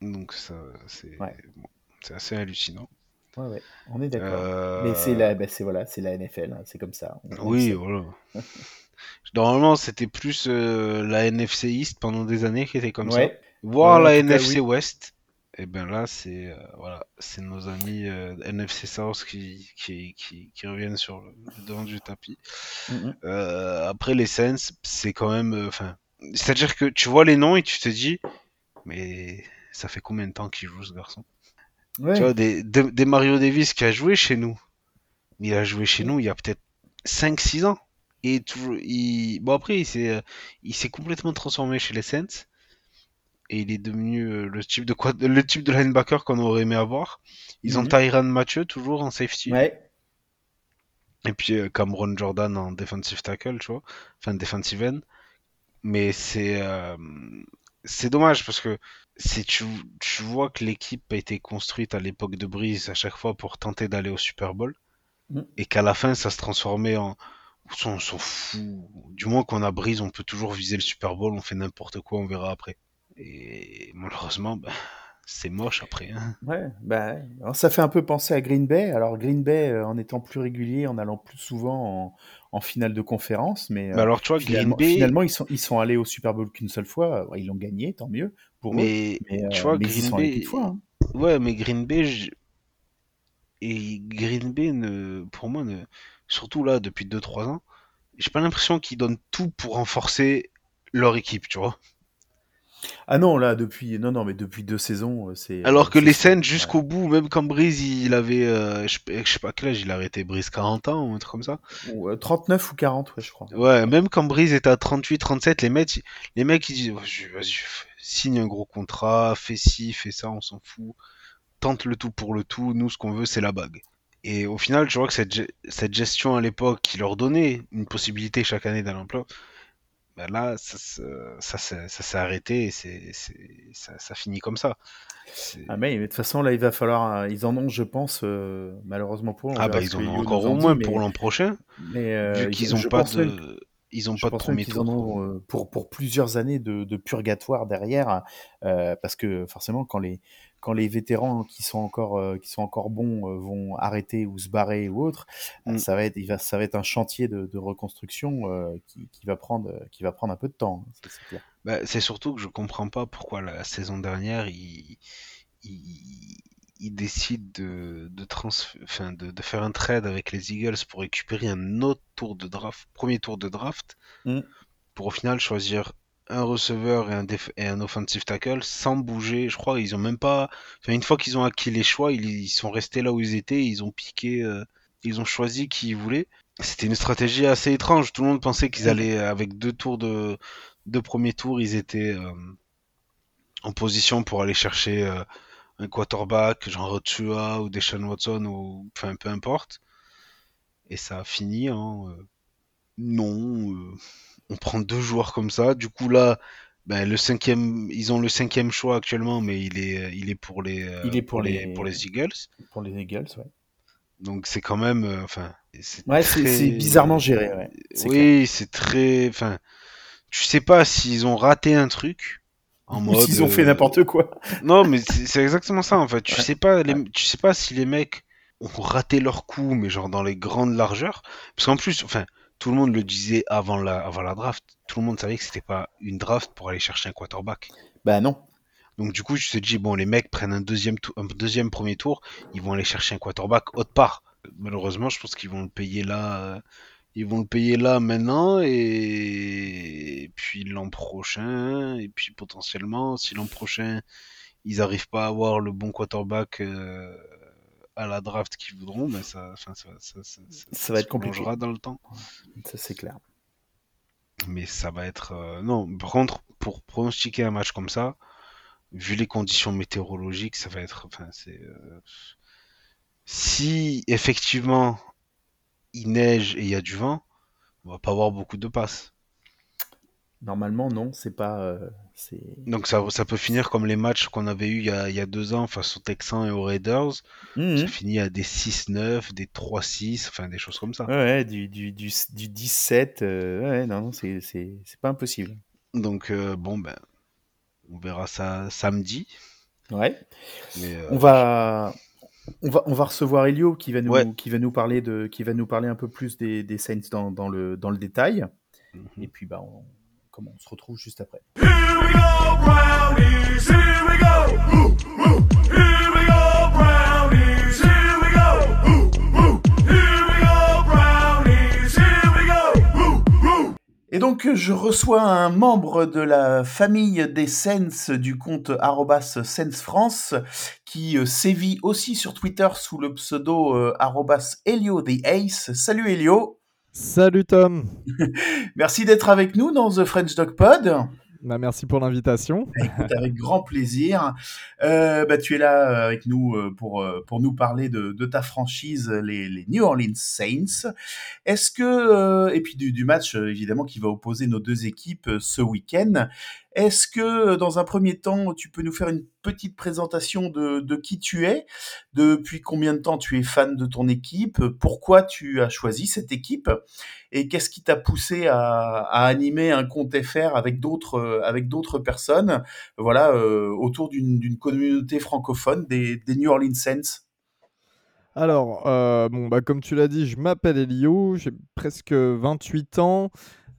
Donc ça, c'est Ouais. bon, c'est assez hallucinant. Ouais, ouais, on est d'accord. Euh, Mais c'est la, c'est voilà, c'est la NFL, hein, c'est comme ça. on- Oui, voilà. Normalement, c'était plus euh, la NFC East pendant des années qui était comme ça. Voir la cas, NFC oui. West, et ben là, c'est euh, voilà, c'est nos amis NFC South qui, qui, qui, qui reviennent sur le devant du tapis. Après les Saints, c'est quand même, enfin, c'est-à-dire que tu vois les noms et tu te dis, mais ça fait combien de temps qu'il joue ce garçon? Ouais. Tu vois, des, des, des Mario Davis qui a joué chez nous. Il a joué chez nous il y a peut-être 5-6 ans. Et toujours, il... Bon, après, il s'est, il s'est complètement transformé chez les Saints. Et il est devenu euh, le type de quoi... le type de linebacker qu'on aurait aimé avoir. Ils ont Mhm. Tyran Mathieu toujours en safety. Ouais. Et puis euh, Cameron Jordan en defensive tackle, tu vois. Enfin, defensive end. Mais c'est euh, c'est dommage parce que c'est tu, tu vois que l'équipe a été construite à l'époque de Breeze à chaque fois pour tenter d'aller au Super Bowl. Mm. Et qu'à la fin, ça se transformait en. On s'en fout. Du moins qu'on a Breeze, on peut toujours viser le Super Bowl, on fait n'importe quoi, on verra après. Et malheureusement, ben, c'est moche après. hein. Ouais, bah. Alors, ça fait un peu penser à Green Bay. Alors Green Bay, euh, en étant plus régulier, en allant plus souvent en, en finale de conférence, mais, euh, Mais alors, tu vois, finalement, Green Bay. finalement, ils sont ils sont allés au Super Bowl qu'une seule fois. Ils l'ont gagné, tant mieux pour eux. Mais, Mais, tu euh, vois, mais Green Bay. fois. hein. Ouais, mais Green Bay, je- et Green Bay, ne... pour moi, ne... surtout là, depuis 2-3 ans, j'ai pas l'impression qu'ils donnent tout pour renforcer leur équipe, tu vois. Ah non, là depuis non non, mais depuis deux saisons, euh, c'est. Alors que les Saints, jusqu'au bout, même quand Breeze, il avait, euh, je sais je sais pas quel âge, il a arrêté Breeze 40 ans ou un truc comme ça. Ou, euh, 39 ou 40, ouais, je crois. Ouais, même quand Breeze était à 38, 37, les mecs, les mecs, ils disent, vas-y, vas-y, f- signe un gros contrat, fais ci, fais ça, on s'en fout. Tente le tout pour le tout, nous, ce qu'on veut, c'est la bague. Et au final, je vois que cette, cette gestion à l'époque qui leur donnait une possibilité chaque année d'un emploi, ben là, ça, se- ça, s'est- ça s'est arrêté et c'est, ça, finit comme ça. Ah mais, mais de toute façon là, il va falloir. euh, ils en ont, je pense, euh, malheureusement pour on Ah bah ils en ont encore au moins pour l'an prochain, Mais euh, vu qu'ils ont je pas de, ils ont Je pas de premier qu'ils tour. ont euh, pour, pour plusieurs années de, de purgatoire derrière, euh, parce que forcément, quand les, quand les vétérans qui sont encore, euh, qui sont encore bons euh, vont arrêter ou se barrer ou autre, euh, Mm. ça, va être, il va, ça va être un chantier de, de reconstruction euh, qui, qui, va prendre, qui va prendre un peu de temps, hein, c'est. Bah, c'est surtout que je comprends pas pourquoi la saison dernière, il, il, il décide de, de, transf- enfin, de, de faire un trade avec les Eagles pour récupérer un autre tour de draft, premier tour de draft, Mm. pour au final choisir un receveur et un, déf- et un offensive tackle sans bouger. Je crois ils ont même pas. Enfin, une fois qu'ils ont acquis les choix, ils, ils sont restés là où ils étaient. Ils ont piqué. euh, ils ont choisi qui ils voulaient. C'était une stratégie assez étrange. Tout le monde pensait qu'ils allaient avec deux tours de deux premiers tours, ils étaient euh, en position pour aller chercher euh, un quarterback, genre Tua ou Deshaun Watson ou enfin peu importe. Et ça a fini en euh, non. euh, on prend deux joueurs comme ça. Du coup là, ben, le cinquième, ils ont le cinquième choix actuellement, mais il est, il est pour les, euh, Il est pour les, les- pour les Eagles. Pour les Eagles, ouais. Donc c'est quand même, enfin, c'est Ouais, c'est très- c'est bizarrement géré, ouais. Oui, c'est très, enfin, tu sais pas s'ils ont raté un truc en Ou mode. s'ils ont fait euh, n'importe quoi. Non, mais c'est exactement ça en fait. Tu Ouais. sais pas, les, tu sais pas si les mecs ont raté leur coup, mais genre dans les grandes largeurs. Parce qu'en plus, enfin, tout le monde le disait avant la, avant la draft. Tout le monde savait que c'était pas une draft pour aller chercher un quarterback. Bah non. Donc du coup, je te dis bon, les mecs prennent un deuxième, un deuxième premier tour, ils vont aller chercher un quarterback autre part. Malheureusement, je pense qu'ils vont le payer là. Ils vont le payer là maintenant et, et puis l'an prochain et puis potentiellement si l'an prochain ils arrivent pas à avoir le bon quarterback euh, à la draft qu'ils voudront, ben ça, ça, ça, ça, Ça va être compliqué. dans le temps. Ça, c'est clair. Mais ça va être euh, non. Par contre, pour pronostiquer un match comme ça, vu les conditions météorologiques, ça va être. Enfin, c'est. euh, Si effectivement il neige et il y a du vent, on va pas avoir beaucoup de passes. Normalement, non, c'est pas. euh. Donc ça, ça peut finir comme les matchs qu'on avait eu il y a, il y a deux ans face aux Texans et aux Raiders. Mhm. Ça finit à des 6-9, des 3-6, enfin des choses comme ça. Ouais, du, du, du, du 17. euh, ouais, non, non, c'est, pas impossible. Donc euh, bon ben, on verra ça samedi. Ouais. Mais, euh, On va, on va, on va recevoir Elio qui va nous, Ouais. qui va nous parler de, qui va nous parler un peu plus des, des Saints dans, dans le, dans le détail. Mhm. Et puis bah, on, comment on se retrouve juste après. Here we go, brownies. Here we go. Et donc, je reçois un membre de la famille des Sens du compte arrobas Sens France qui euh, sévit aussi sur Twitter sous le pseudo euh, arrobas Elio the Ace. Salut Elio. Salut Tom. Merci d'être avec nous dans The French Dog Pod. Bah, merci pour l'invitation. Écoute, avec grand plaisir. Euh, bah, tu es là euh, avec nous euh, pour, pour nous parler de, ta franchise, les, New Orleans Saints. Est-ce que, et puis du, du match évidemment qui va opposer nos deux équipes ce week-end, est-ce que euh, dans un premier temps, tu peux nous faire une petite présentation de, qui tu es, depuis combien de temps tu es fan de ton équipe, pourquoi tu as choisi cette équipe? Et qu'est-ce qui t'a poussé à, animer un compte FR avec d'autres euh, avec d'autres personnes, voilà, euh, autour d'une communauté francophone des, New Orleans Saints. Alors, bah, comme tu l'as dit, je m'appelle Elio, j'ai presque 28 ans.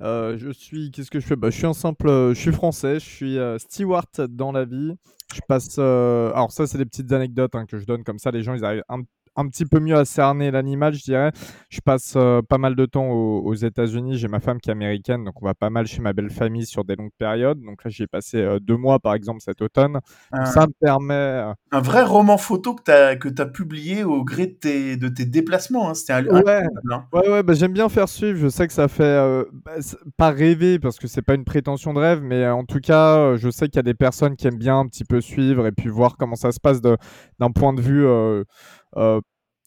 Euh, je suis, qu'est-ce que je fais? Bah, Je suis un simple, je suis français, je suis euh, steward dans la vie. Je passe, euh, alors ça c'est des petites anecdotes hein, que je donne comme ça, les gens ils arrivent un, un petit peu mieux à cerner l'animal, je dirais. Je passe euh, pas mal de temps aux, aux États-Unis, j'ai ma femme qui est américaine, donc on va pas mal chez ma belle famille sur des longues périodes. Donc là j'y ai passé euh, deux mois par exemple cet automne. Un, ça me permet, euh, un vrai roman photo que tu as que t'as publié au gré de tes, de tes déplacements. hein. C'était un, Ouais. hein. Ouais, ouais, bah, j'aime bien faire suivre. Je sais que ça fait euh, bah, pas rêver parce que c'est pas une prétention de rêve, mais en tout cas, je sais qu'il y a des personnes qui aiment bien un petit peu suivre et puis voir comment ça se passe d'un point de vue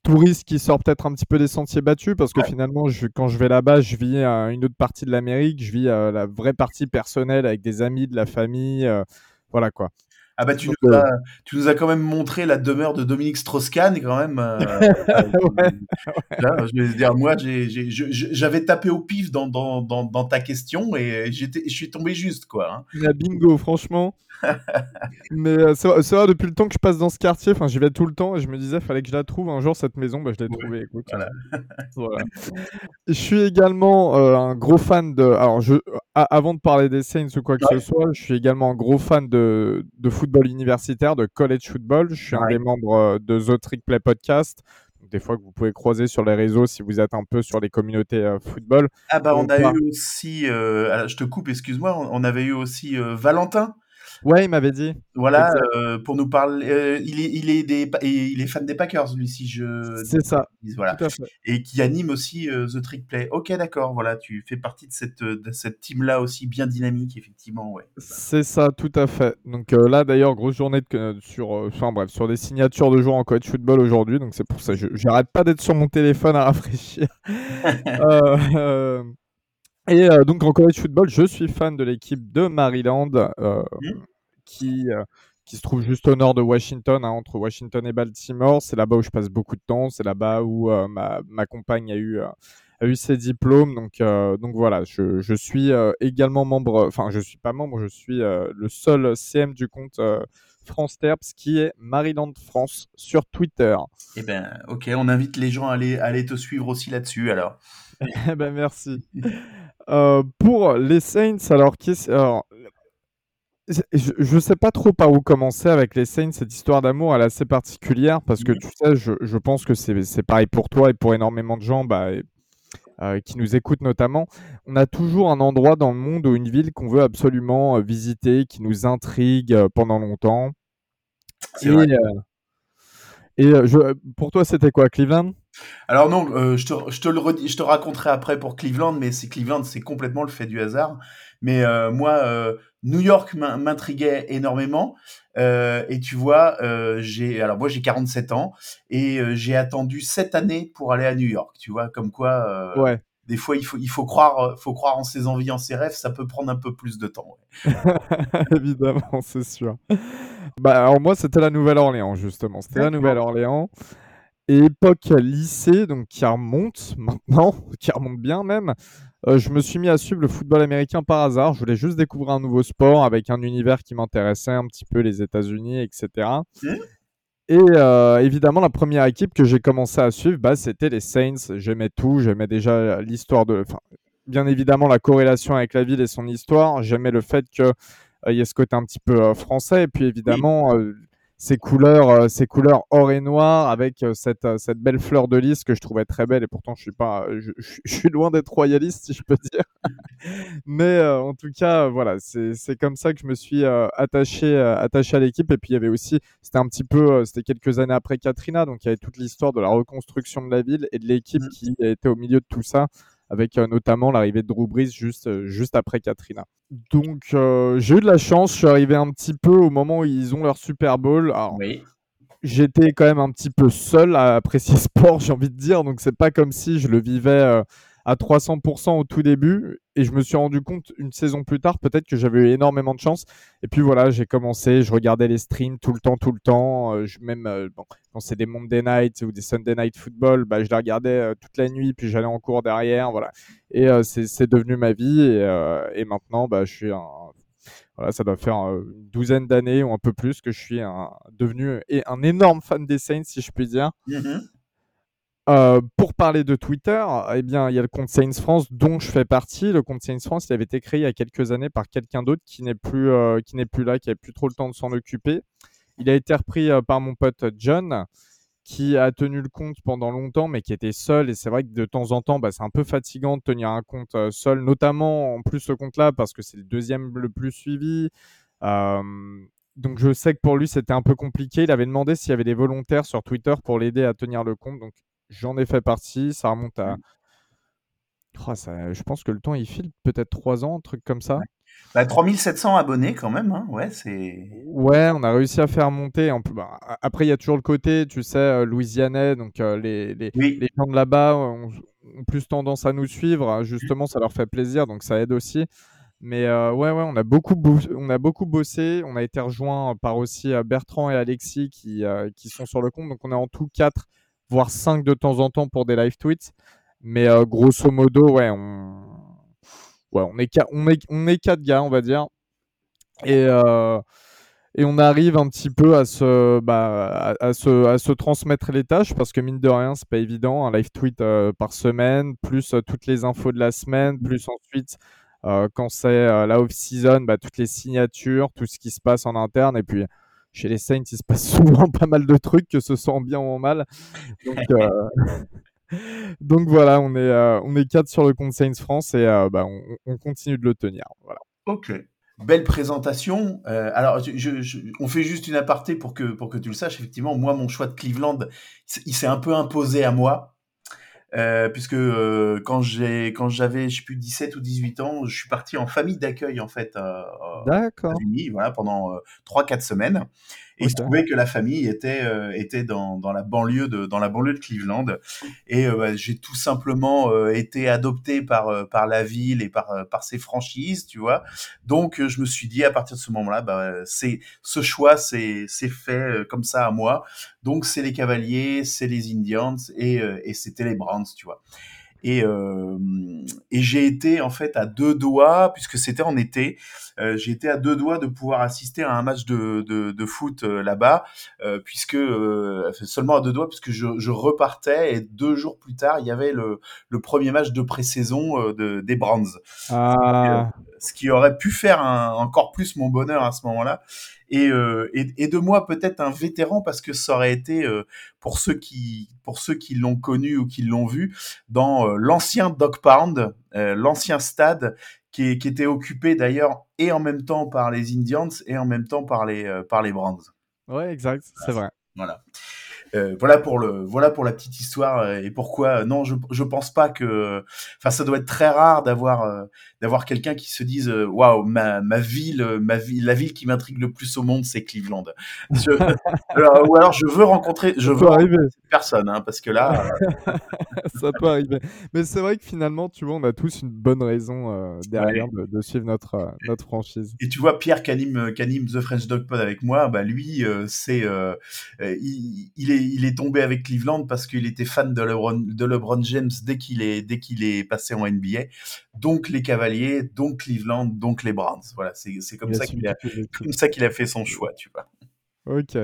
touriste qui sort peut-être un petit peu des sentiers battus parce que Ouais. finalement, je, quand je vais là-bas, je vis euh, une autre partie de l'Amérique, je vis euh, la vraie partie personnelle avec des amis, de la famille, euh, voilà quoi. Ah bah tu Donc, nous, euh, as, tu nous as quand même montré la demeure de Dominique Strauss-Kahn quand même. euh, Ouais. Là, je vais dire, moi, j'avais tapé au pif dans, dans, dans, dans ta question et j'étais, je suis tombé juste, quoi. hein. La bingo, franchement. Mais euh, c'est vrai, c'est vrai, depuis le temps que je passe dans ce quartier, enfin j'y vais tout le temps et je me disais fallait que je la trouve un jour cette maison, bah, je l'ai Ouais, trouvée. Écoute, voilà. Voilà. Je suis également euh, un gros fan de. Alors je, avant de parler des Saints ou quoi que Ouais. ce soit, je suis également un gros fan de, de football universitaire, de college football. Je suis un des membres euh, de The Trick Play Podcast. Donc, Des fois que vous pouvez croiser sur les réseaux si vous êtes un peu sur les communautés euh, football. Ah bah on a eu aussi, euh, je te coupe, excuse-moi, on, on avait eu aussi euh, Valentin, Ouais, il m'avait dit. voilà, euh, pour nous parler. euh, il est, il est des, Pa- et il est fan des Packers, lui, si je. C'est ça, Voilà. tout à fait. Et qui anime aussi euh, The Trick Play. Ok, d'accord, voilà, tu fais partie de cette, de cette team-là aussi bien dynamique, effectivement, ouais. C'est ça, tout à fait. Donc là, d'ailleurs, grosse journée de, sur, enfin bref, sur des signatures de joueurs en college football aujourd'hui. Donc c'est pour ça, je j'arrête pas d'être sur mon téléphone à rafraîchir. Et euh, donc en college football, je suis fan de l'équipe de Maryland, euh, Mhm. qui euh, qui se trouve juste au nord de Washington, hein, entre Washington et Baltimore. C'est là-bas où je passe beaucoup de temps. C'est là-bas où ma, ma compagne a eu a eu ses diplômes. Donc, donc voilà, je, je suis également membre, enfin, je suis pas membre, je suis le seul CM du compte France Terps qui est Maryland France sur Twitter. Eh ben, ok, on invite les gens à aller, à aller te suivre aussi là-dessus, alors. Eh ben, merci. Euh, pour les Saints, alors, alors, je, je sais pas trop par où commencer avec les Saints. Cette histoire d'amour, elle est assez particulière parce que Mhm. tu sais, je, je pense que c'est pareil pour toi et pour énormément de gens bah, euh, qui nous écoutent notamment. On a toujours un endroit dans le monde ou une ville qu'on veut absolument euh, visiter, qui nous intrigue pendant longtemps. Et, vrai. euh, et je, pour toi, c'était quoi, Cleveland? Alors non, euh, je, te, je, te le redis- je te raconterai après pour Cleveland, mais c'est Cleveland, c'est complètement le fait du hasard. Mais euh, moi, euh, New York m'in- m'intriguait énormément. Euh, et tu vois, euh, j'ai alors moi j'ai 47 ans et euh, j'ai attendu 7 années pour aller à New York. Tu vois, comme quoi, euh, Ouais. des fois il faut il faut croire euh, faut croire en ses envies, en ses rêves. Ça peut prendre un peu plus de temps. Évidemment, c'est sûr. Bah, alors moi, c'était la Nouvelle-Orléans, justement. C'était la D'accord. Nouvelle-Orléans. Époque lycée, donc qui remonte maintenant, qui remonte bien même. euh, je me suis mis à suivre le football américain par hasard. Je voulais juste découvrir un nouveau sport avec un univers qui m'intéressait un petit peu, les États-Unis, etc. Et euh, évidemment, la première équipe que j'ai commencé à suivre, bah, c'était les Saints. J'aimais tout. J'aimais déjà l'histoire de. Enfin, bien évidemment, la corrélation avec la ville et son histoire. J'aimais le fait qu'il y ait ce côté un petit peu euh, français. Et puis évidemment, euh, ces couleurs, euh, ces couleurs or et noir avec euh, cette, euh, cette belle fleur de lys que je trouvais très belle. Et pourtant, je suis pas, je, je- je suis loin d'être royaliste, si je peux dire. Mais euh, en tout cas, voilà, c'est comme ça que je me suis euh, attaché, euh, attaché à l'équipe. Et puis il y avait aussi, c'était un petit peu, c'était quelques années après Katrina, donc il y avait toute l'histoire de la reconstruction de la ville et de l'équipe Mhm. qui était au milieu de tout ça, avec euh, notamment l'arrivée de Drew Brees juste, euh, juste après Katrina. Donc euh, j'ai eu de la chance, je suis arrivé un petit peu au moment où ils ont leur Super Bowl. Alors, Oui. j'étais quand même un petit peu seul à apprécier ce sport, j'ai envie de dire. Donc, c'est pas comme si je le vivais euh, à 300% au tout début. Et je me suis rendu compte une saison plus tard, peut-être que j'avais eu énormément de chance. Et puis voilà, j'ai commencé, je regardais les streams tout le temps, tout le temps. Euh, je, même euh, bon, quand c'est des Monday Night ou des Sunday Night Football, bah, je les regardais euh, toute la nuit, puis j'allais en cours derrière. Voilà. Et euh, c'est devenu ma vie. Et, euh, et maintenant, bah, je suis un, voilà, ça doit faire une douzaine d'années ou un peu plus que je suis un, devenu un énorme fan des Saints, si je puis dire. Mhm. Euh, pour parler de Twitter, eh bien, il y a le compte Saints France dont je fais partie. Le compte Saints France, il avait été créé il y a quelques années par quelqu'un d'autre qui n'est plus, euh, qui n'est plus là, qui n'avait plus trop le temps de s'en occuper. Il a été repris euh, par mon pote John, qui a tenu le compte pendant longtemps, mais qui était seul. Et c'est vrai que de temps en temps, bah, c'est un peu fatigant de tenir un compte seul, notamment en plus ce compte-là, parce que c'est le deuxième le plus suivi. Donc je sais que pour lui, c'était un peu compliqué. Il avait demandé s'il y avait des volontaires sur Twitter pour l'aider à tenir le compte. J'en ai fait partie. Ça remonte à... Oh, ça- je pense que le temps, il file peut-être trois ans, un truc comme ça. Bah, 3700 abonnés quand même, hein. ouais, c'est. Ouais, on a réussi à faire monter. Bah, après, il y a toujours le côté, tu sais, euh, louisianais, donc euh, les, les, Oui. les gens de là-bas ont, ont plus tendance à nous suivre. hein, Justement, ça leur fait plaisir, donc ça aide aussi. Mais euh, ouais, ouais, on a beaucoup, on a beaucoup bossé. On a été rejoint par aussi Bertrand et Alexis qui, qui sont sur le compte. Donc on est en tout quatre, voire cinq de temps en temps pour des live tweets. Mais euh, grosso modo, ouais, on, on est, on est, on est quatre gars, on va dire. Et, euh, et on arrive un petit peu à se, bah, à, se, à se transmettre les tâches parce que mine de rien, c'est pas évident. Un live tweet euh, par semaine, plus toutes les infos de la semaine, plus ensuite quand c'est la off-season, bah, toutes les signatures, tout ce qui se passe en interne. Et puis chez les Saints, il se passe souvent pas mal de trucs, que ce soit en bien ou en mal. Donc, euh, donc voilà, on est, euh, on est quatre sur le compte Saints France et euh, bah, on, on continue de le tenir. Voilà. Ok. Belle présentation. Alors, je, je- je- on fait juste une aparté pour que, pour que tu le saches. Effectivement, moi, mon choix de Cleveland, il s'est un peu imposé à moi. Euh, puisque euh, quand j'ai quand j'avais je sais plus 17 ou 18 ans, je suis parti en famille d'accueil en fait euh, D'accord. États-Unis, voilà pendant euh, trois quatre semaines. Et il se trouvait que la famille était euh, était dans, dans la banlieue de dans la banlieue de Cleveland et euh, bah, j'ai tout simplement euh, été adopté par euh, par la ville et par euh, par ses franchises, tu vois. Donc euh, je me suis dit à partir de ce moment-là, bah c'est ce choix c'est c'est fait euh, comme ça à moi. Donc c'est les Cavaliers, c'est les Indians et euh, et c'était les Browns, tu vois. Et, euh, et j'ai été en fait à deux doigts, puisque c'était en été, euh, j'ai été à deux doigts de pouvoir assister à un match de, de, de foot euh, là-bas, euh, puisque euh, seulement à deux doigts, puisque je, je repartais et deux jours plus tard, il y avait le, le premier match de pré-saison euh, de, des Browns. Ah, ce qui aurait pu faire un- encore plus mon bonheur à ce moment-là. Et, euh, et, et de moi peut-être un vétéran parce que ça aurait été euh, pour ceux qui pour ceux qui l'ont connu ou qui l'ont vu dans euh, l'ancien Dog Pound, l'ancien stade qui, était occupé d'ailleurs et en même temps par les Indians et en même temps par les par les Browns. ouais, exact, c'est vrai. Voilà. Euh, voilà pour le voilà pour la petite histoire euh, et pourquoi euh, non je je pense pas que enfin ça doit être très rare d'avoir d'avoir quelqu'un qui se dise waouh ma ma ville ma ville la ville qui m'intrigue le plus au monde c'est Cleveland Je- alors, ou alors je veux rencontrer je Ça veux arriver, cette personne hein, parce que là ça peut arriver. Mais c'est vrai que finalement, tu vois, on a tous une bonne raison euh, derrière de, de suivre notre, euh, notre franchise. et tu vois Pierre Canim Canim The French Dog Pod avec moi bah lui c'est il, il est, il est tombé avec Cleveland parce qu'il était fan de LeBron, de LeBron James dès qu'il est, dès qu'il est passé en NBA. Donc les Cavaliers, donc Cleveland, donc les Browns. Voilà, c'est c'est comme ça qu'il a, comme ça qu'il a fait son choix, tu vois. Ok.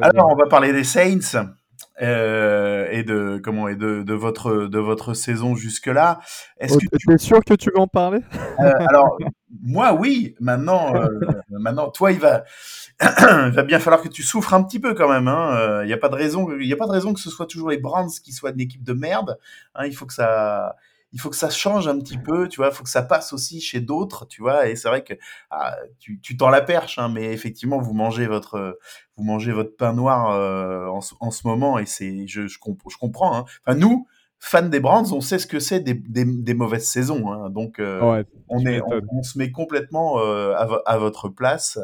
Alors, on va parler des Saints euh, et de comment et de, de votre de votre saison jusque là. Est-ce Oh, que tu T'es sûr que tu veux en parler? Euh, alors, moi, oui. Maintenant, euh, maintenant, toi, il va, il va bien falloir que tu souffres un petit peu quand même. hein. Il n'y a pas de raison, il y a pas de raison que ce soit toujours les Browns qui soient une équipe de merde. hein. Il faut que ça, il faut que ça change un petit peu. Tu vois, il faut que ça passe aussi chez d'autres. Tu vois, et c'est vrai que ah, tu, tu tends la perche, hein, mais effectivement, vous mangez votre, vous mangez votre pain noir euh, en, ce- en ce moment, et c'est, je, je, comp- je comprends. hein. Enfin, nous. Fans des Browns, on sait ce que c'est des, des, des mauvaises saisons, hein. donc euh, Ouais. on, tu est, on, m'étonnes. on se met complètement euh, à, vo- à votre place.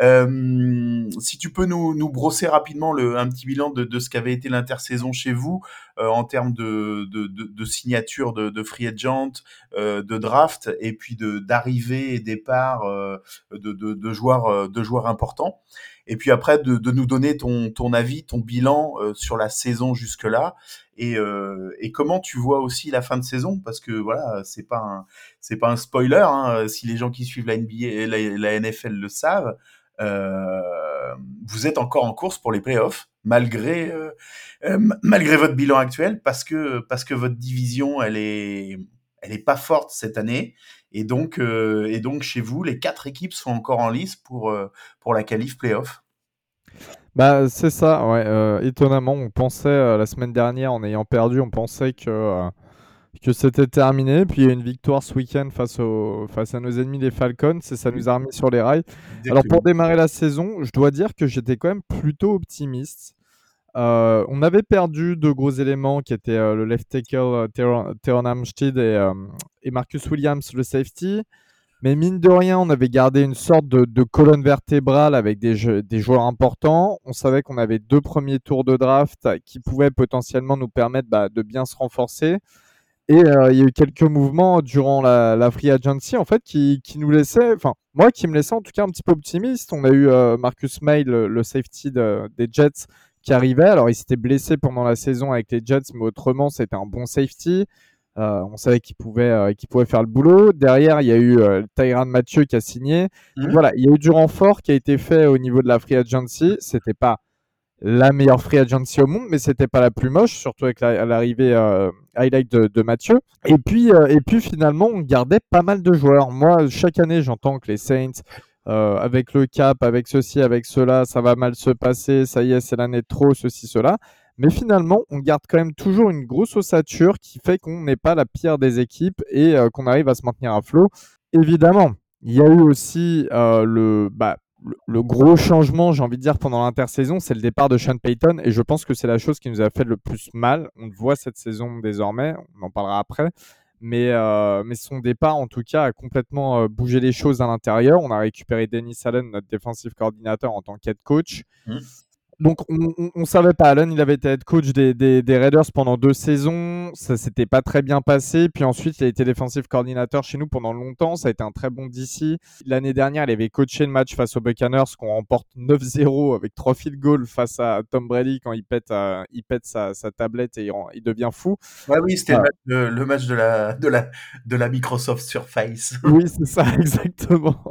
Euh, si tu peux nous, nous brosser rapidement le, un petit bilan de, de ce qu'avait été l'intersaison chez vous euh, en termes de, de, de, de signature de, de free agent, de draft et puis d'arrivée et départ de, de, de joueurs de joueurs importants. Et puis après de, de nous donner ton, ton avis, ton bilan euh, sur la saison jusque là et, euh, et comment tu vois aussi la fin de saison? Parce que voilà c'est pas un, c'est pas un spoiler, hein, si les gens qui suivent la NBA la, NFL le savent. Euh, vous êtes encore en course pour les playoffs, malgré, malgré votre bilan actuel, parce que, parce que votre division, elle est, elle est pas forte cette année. Et donc, euh, et donc, chez vous, les quatre équipes sont encore en lice pour, euh, pour la qualif playoff? Bah, c'est ça, ouais. euh, étonnamment, on pensait la semaine dernière, en ayant perdu, on pensait que, que c'était terminé. Puis il y a une victoire ce week-end face, au, face à nos ennemis les Falcons et ça nous a remis sur les rails. Alors pour démarrer la saison, je dois dire que j'étais quand même plutôt optimiste. Euh, on avait perdu deux gros éléments qui étaient euh, le left tackle euh, Teron et, et Marcus Williams, le safety. Mais mine de rien, on avait gardé une sorte de, colonne vertébrale avec des, joueurs importants. On savait qu'on avait deux premiers tours de draft qui pouvaient potentiellement nous permettre bah, de bien se renforcer. Et euh, il y a eu quelques mouvements durant la, free agency en fait qui, qui nous laissaient, enfin moi qui me en tout cas un petit peu optimiste. On a eu euh, Marcus May, le, safety de- des Jets, qui arrivait. Alors il s'était blessé pendant la saison avec les Jets, mais autrement c'était un bon safety. Euh, on savait qu'il pouvait, euh, qu'il pouvait faire le boulot. Derrière, il y a eu euh, Tyrann Mathieu qui a signé. Donc Mhm. voilà, il y a eu du renfort qui a été fait au niveau de la free agency. C'était pas la meilleure free agency au monde, mais c'était pas la plus moche, surtout avec la- l'arrivée euh, highlight de, de Mathieu. Et puis, et puis finalement, on gardait pas mal de joueurs. Moi, chaque année, j'entends que les Saints, avec le cap, avec ceci, avec cela, ça va mal se passer. Ça y est, c'est l'année de trop, ceci, cela. Mais finalement, on garde quand même toujours une grosse ossature qui fait qu'on n'est pas la pire des équipes et euh, qu'on arrive à se maintenir à flot. Évidemment, il y a eu aussi euh, le, bah, le, gros changement, j'ai envie de dire, pendant l'intersaison, c'est le départ de Sean Payton. Et je pense que c'est la chose qui nous a fait le plus mal. On le voit cette saison désormais, on en parlera après. Mais, euh, son départ, en tout cas, a complètement bougé les choses à l'intérieur. On a récupéré Dennis Allen, notre défensif coordinateur, en tant qu'head coach. Mhm. Donc, on, on savait pas. Allen, il avait été head coach des, des, des Raiders pendant deux saisons. Ça s'était pas très bien passé. Puis ensuite, il a été défensif coordinateur chez nous pendant longtemps. Ça a été un très bon DC. L'année dernière, il avait coaché le match face aux Buccaneers qu'on remporte 9-0 avec trois field goals face à Tom Brady quand il pète, euh, il pète sa, sa tablette et il, rend- il devient fou. Ouais, oui, c'était Ah. le, match de- le match de la, de la, de la Microsoft Surface. Oui, c'est ça, exactement.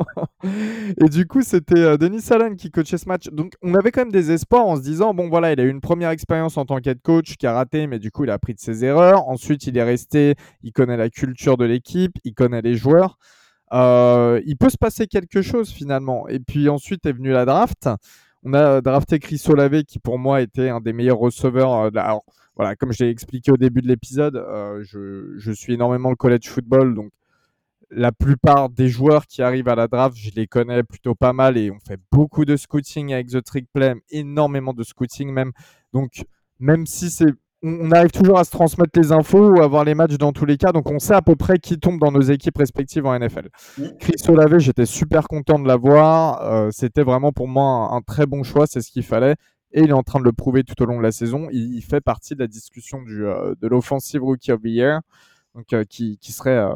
Et du coup, c'était euh, Denis Allen qui coachait ce match. Donc, on avait quand même des espoirs en se disant, bon, voilà, il a eu une première expérience en tant qu'head coach qui a raté, mais du coup, il a appris de ses erreurs. Ensuite, il est resté, il connaît la culture de l'équipe, il connaît les joueurs. Euh, il peut se passer quelque chose finalement. Et puis ensuite est venue la draft. On a drafté Chris Olave qui pour moi était un des meilleurs receveurs. euh, Alors, voilà, comme je l'ai expliqué au début de l'épisode, euh, je, je suis énormément le college football, donc la plupart des joueurs qui arrivent à la draft, je les connais plutôt pas mal et on fait beaucoup de scouting avec The Trick Play, énormément de scouting même. Donc, même si c'est. On arrive toujours à se transmettre les infos ou à voir les matchs dans tous les cas, donc on sait à peu près qui tombe dans nos équipes respectives en NFL. Chris Olave, j'étais super content de l'avoir. Euh, C'était vraiment pour moi un, un très bon choix, c'est ce qu'il fallait. Et il est en train de le prouver tout au long de la saison. Il, il fait partie de la discussion du, euh, de l'Offensive Rookie of the Year, donc, euh, qui, qui serait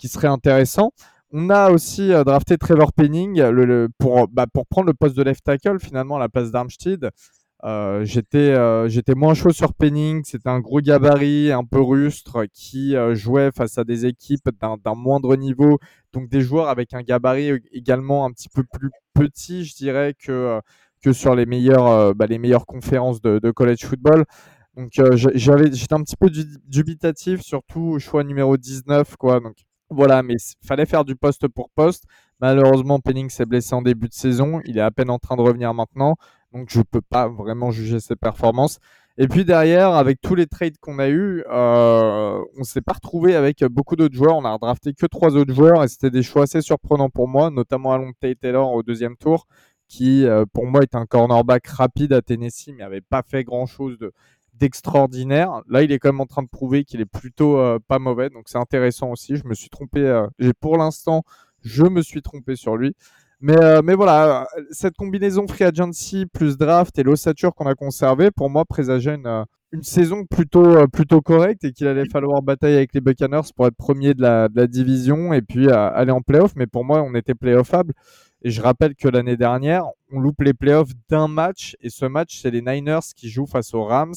qui serait intéressant. On a aussi euh, drafté Trevor Penning bah, pour prendre le poste de left tackle finalement à la place d'Armstead. Euh, j'étais euh, j'étais moins chaud sur Penning, c'était un gros gabarit, un peu rustre, qui jouait face à des équipes d'un moindre niveau, donc des joueurs avec un gabarit également un petit peu plus petit, je dirais, que, que sur les meilleures, bah, les meilleures conférences de, college football. Donc j'étais un petit peu du- dubitatif, surtout au choix numéro 19, quoi. Voilà, mais il fallait faire du poste pour poste. Malheureusement, Penning s'est blessé en début de saison. Il est à peine en train de revenir maintenant. Donc, je peux pas vraiment juger ses performances. Et puis derrière, avec tous les trades qu'on a eus, euh, on s'est pas retrouvé avec beaucoup d'autres joueurs. On a redrafté que trois autres joueurs et c'était des choix assez surprenants pour moi, notamment Alon Taylor au deuxième tour, qui euh, pour moi est un cornerback rapide à Tennessee, mais avait pas fait grand chose de d'extraordinaire. Là, il est quand même en train de prouver qu'il est plutôt euh, pas mauvais, donc c'est intéressant aussi. Je me suis trompé. euh, J'ai pour l'instant, je me suis trompé sur lui. Mais, euh, mais voilà, cette combinaison free agency plus draft et l'ossature qu'on a conservé, pour moi, présageait une, saison plutôt, plutôt correcte et qu'il allait falloir batailler avec les Buccaneers pour être premier de la, de la division et puis aller en playoff. Mais pour moi, on était playoffable. Et je rappelle que l'année dernière, on loupe les playoffs d'un match. Et ce match, c'est les Niners qui jouent face aux Rams,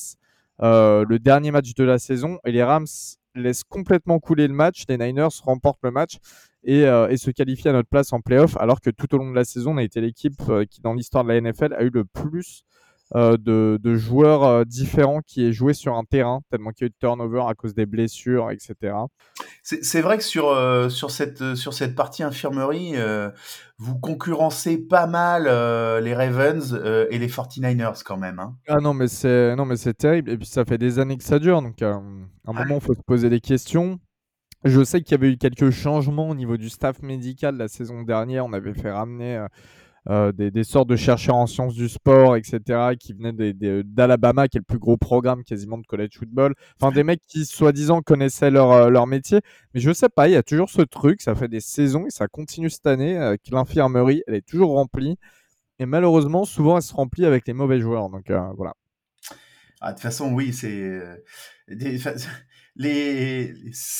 euh, le dernier match de la saison. Et les Rams laissent complètement couler le match. Les Niners remportent le match et, euh, et se qualifient à notre place en playoff, alors que tout au long de la saison, on a été l'équipe euh, qui, dans l'histoire de la NFL, a eu le plus de, de joueurs euh, différents qui aient joué sur un terrain, tellement qu'il y a eu de turnover à cause des blessures, etc. C'est vrai que sur, euh, sur, cette, euh, sur cette partie infirmerie, euh, vous concurrencez pas mal euh, les Ravens euh, et les 49ers quand même. Hein. Ah non, mais c'est terrible. Et puis ça fait des années que ça dure, donc euh, à un moment, il faut se poser des questions. Je sais qu'il y avait eu quelques changements au niveau du staff médical la saison dernière. On avait fait ramener euh, des, des sortes de chercheurs en sciences du sport, etc., qui venaient d'Alabama, qui est le plus gros programme quasiment de college football. Enfin, des mecs qui, soi-disant, connaissaient leur, euh, leur métier. Mais je sais pas, il y a toujours ce truc, ça fait des saisons et ça continue cette année, euh, que l'infirmerie, elle est toujours remplie. Et malheureusement, souvent, elle se remplit avec les mauvais joueurs. Donc euh, voilà. Ah, de toute façon, oui, c'est euh, les,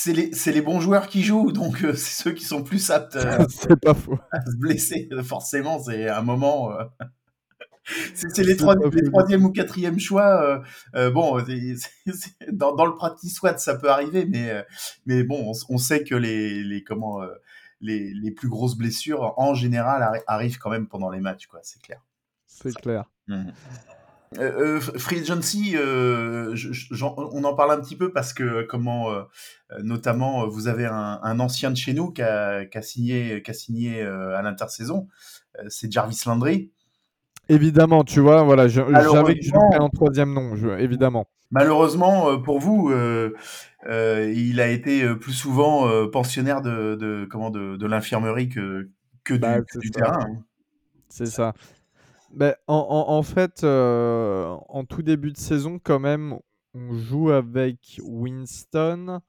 les, les bons joueurs qui jouent, donc euh, c'est ceux qui sont plus aptes euh, c'est pas faux. à se blesser. Forcément, c'est un moment. euh, c'est les, trois, troisième ou quatrième choix. euh, euh, bon, dans, dans le practice squad, ça peut arriver, mais, mais bon, on, on sait que les, les, comment, les, les plus grosses blessures, en général, arri- arrivent quand même pendant les matchs, quoi, c'est clair. C'est clair. Mhm. Euh, euh, Free Agency, euh, je- je- j'en- on en parle un petit peu parce que comment, euh, notamment, vous avez un, un ancien de chez nous qui a, qui a signé, qui a signé à l'intersaison, c'est Jarvis Landry. Évidemment, tu vois, voilà, j'avais que je un troisième nom, je- évidemment. Malheureusement pour vous, il a été plus souvent pensionnaire de, de comment de, de l'infirmerie que que du, Bah, que du terrain. hein. C'est ça. Ben, en, en- fait, euh, en tout début de saison, quand même, on joue avec Winston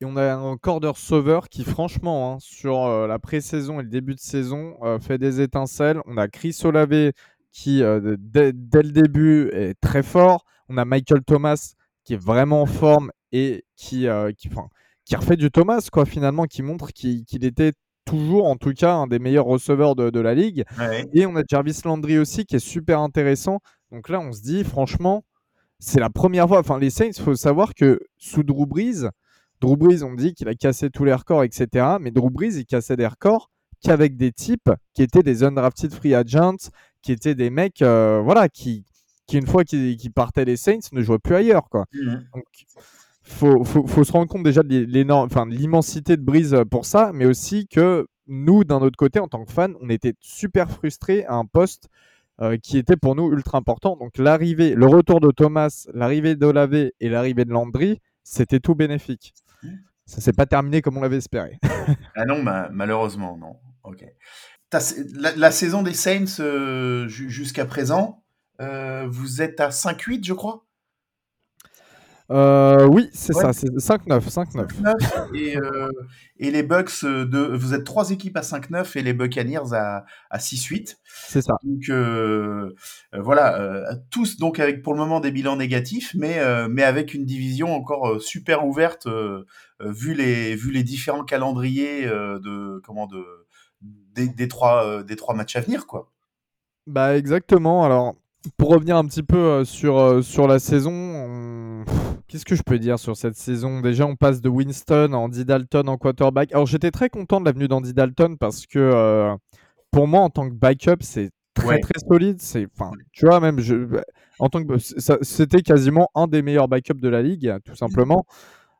et on a un corps de receveur qui, franchement, hein, sur euh, la pré-saison et le début de saison, euh, fait des étincelles. On a Chris Olave qui, dès, le début, est très fort. On a Michael Thomas qui est vraiment en forme et qui, qui, enfin, qui refait du Thomas, quoi, finalement, qui montre qu'il qu'il était toujours, en tout cas, un des meilleurs receveurs de, de la ligue. Ouais. Et on a Jarvis Landry aussi qui est super intéressant. Donc là, on se dit, franchement, c'est la première fois. Enfin, les Saints, il faut savoir que sous Drew Brees, Drew Brees, on dit qu'il a cassé tous les records, etc. Mais Drew Brees, il cassait des records qu'avec des types qui étaient des undrafted free agents, qui étaient des mecs, euh, voilà, qui, qui une fois qu'ils partaient les Saints, ne jouaient plus ailleurs, quoi. Donc, faut, faut, se rendre compte déjà de l'immensité de Breeze pour ça, mais aussi que nous, d'un autre côté, en tant que fans, on était super frustrés à un poste euh, qui était pour nous ultra important. Donc l'arrivée, le retour de Thomas, l'arrivée d'Olave et l'arrivée de Landry, c'était tout bénéfique. Ça s'est pas terminé comme on l'avait espéré. Ah non, ma- malheureusement, non. Ok. La, saison des Saints euh, ju- jusqu'à présent, euh, vous êtes à 5-8, je crois? Euh, oui, c'est Ouais. ça, c'est 5-9, 5-9. 9 et, euh, et les Bucks, euh, de, vous êtes trois équipes à 5-9 et les Buccaneers à, à 6-8. C'est ça. Donc euh, euh, voilà, euh, tous donc avec pour le moment des bilans négatifs, mais, mais avec une division encore super ouverte vu, les, vu les différents calendriers de, comment, de, des, des, trois, des trois matchs à venir. Quoi. Bah exactement. Alors pour revenir un petit peu sur, sur la saison, on- qu'est-ce que je peux dire sur cette saison? Déjà, on passe de Winston à Andy Dalton en quarterback. Alors, j'étais très content de la venue d'Andy Dalton parce que euh, pour moi, en tant que backup, c'est très Ouais. très solide. C'est, enfin, tu vois, même je, en tant que, c'était quasiment un des meilleurs backups de la ligue, tout simplement.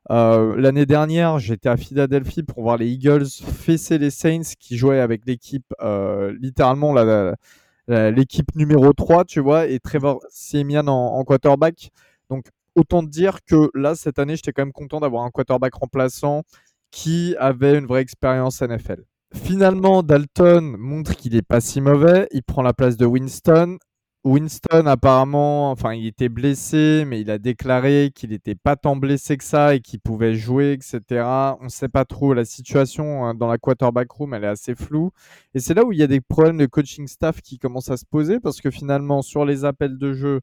Euh, L'année dernière, j'étais à Philadelphie pour voir les Eagles fesser les Saints qui jouaient avec l'équipe, euh, littéralement la- l'équipe numéro 3, tu vois, et Trevor Siemian en, en quarterback. Donc, autant dire que là, cette année, j'étais quand même content d'avoir un quarterback remplaçant qui avait une vraie expérience NFL. Finalement, Dalton montre qu'il est pas si mauvais. Il prend la place de Winston. Winston, apparemment, enfin, il était blessé, mais il a déclaré qu'il n'était pas tant blessé que ça et qu'il pouvait jouer, etc. On ne sait pas trop. La situation hein, dans la quarterback room, elle est assez floue. Et c'est là où il y a des problèmes de coaching staff qui commencent à se poser parce que finalement, sur les appels de jeu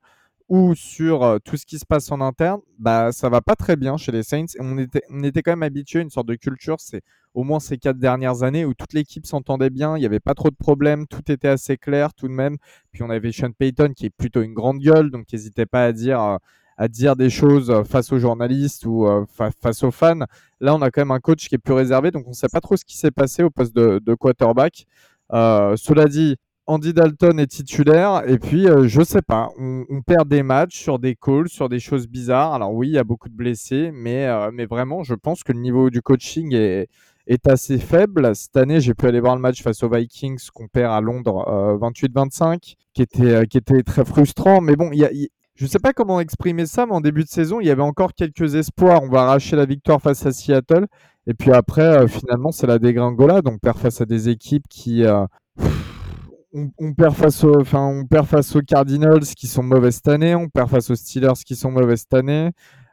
ou sur euh, tout ce qui se passe en interne, bah, ça va pas très bien chez les Saints. On était, on était quand même habitué à une sorte de culture, c'est au moins ces quatre dernières années où toute l'équipe s'entendait bien, il n'y avait pas trop de problèmes, tout était assez clair tout de même. Puis on avait Sean Payton qui est plutôt une grande gueule, donc n'hésitait pas à dire, à dire des choses euh, face aux journalistes ou euh, fa- face aux fans. Là, on a quand même un coach qui est plus réservé, donc on ne sait pas trop ce qui s'est passé au poste de, quarterback. Cela dit, Andy Dalton est titulaire et puis euh, je sais pas, on, perd des matchs sur des calls, sur des choses bizarres. Alors oui, il y a beaucoup de blessés, mais, euh, mais vraiment, je pense que le niveau du coaching est, est assez faible. Cette année, j'ai pu aller voir le match face aux Vikings qu'on perd à Londres euh, 28-25, qui était, euh, qui était très frustrant. Mais bon, y a, je sais pas comment exprimer ça, mais en début de saison, il y avait encore quelques espoirs. On va arracher la victoire face à Seattle. Et puis après, euh, finalement, c'est la dégringolade. On perd face à des équipes qui, euh, on, on perd face aux, enfin, on perd face aux Cardinals qui sont mauvais cette année, on perd face aux Steelers qui sont mauvais cette année.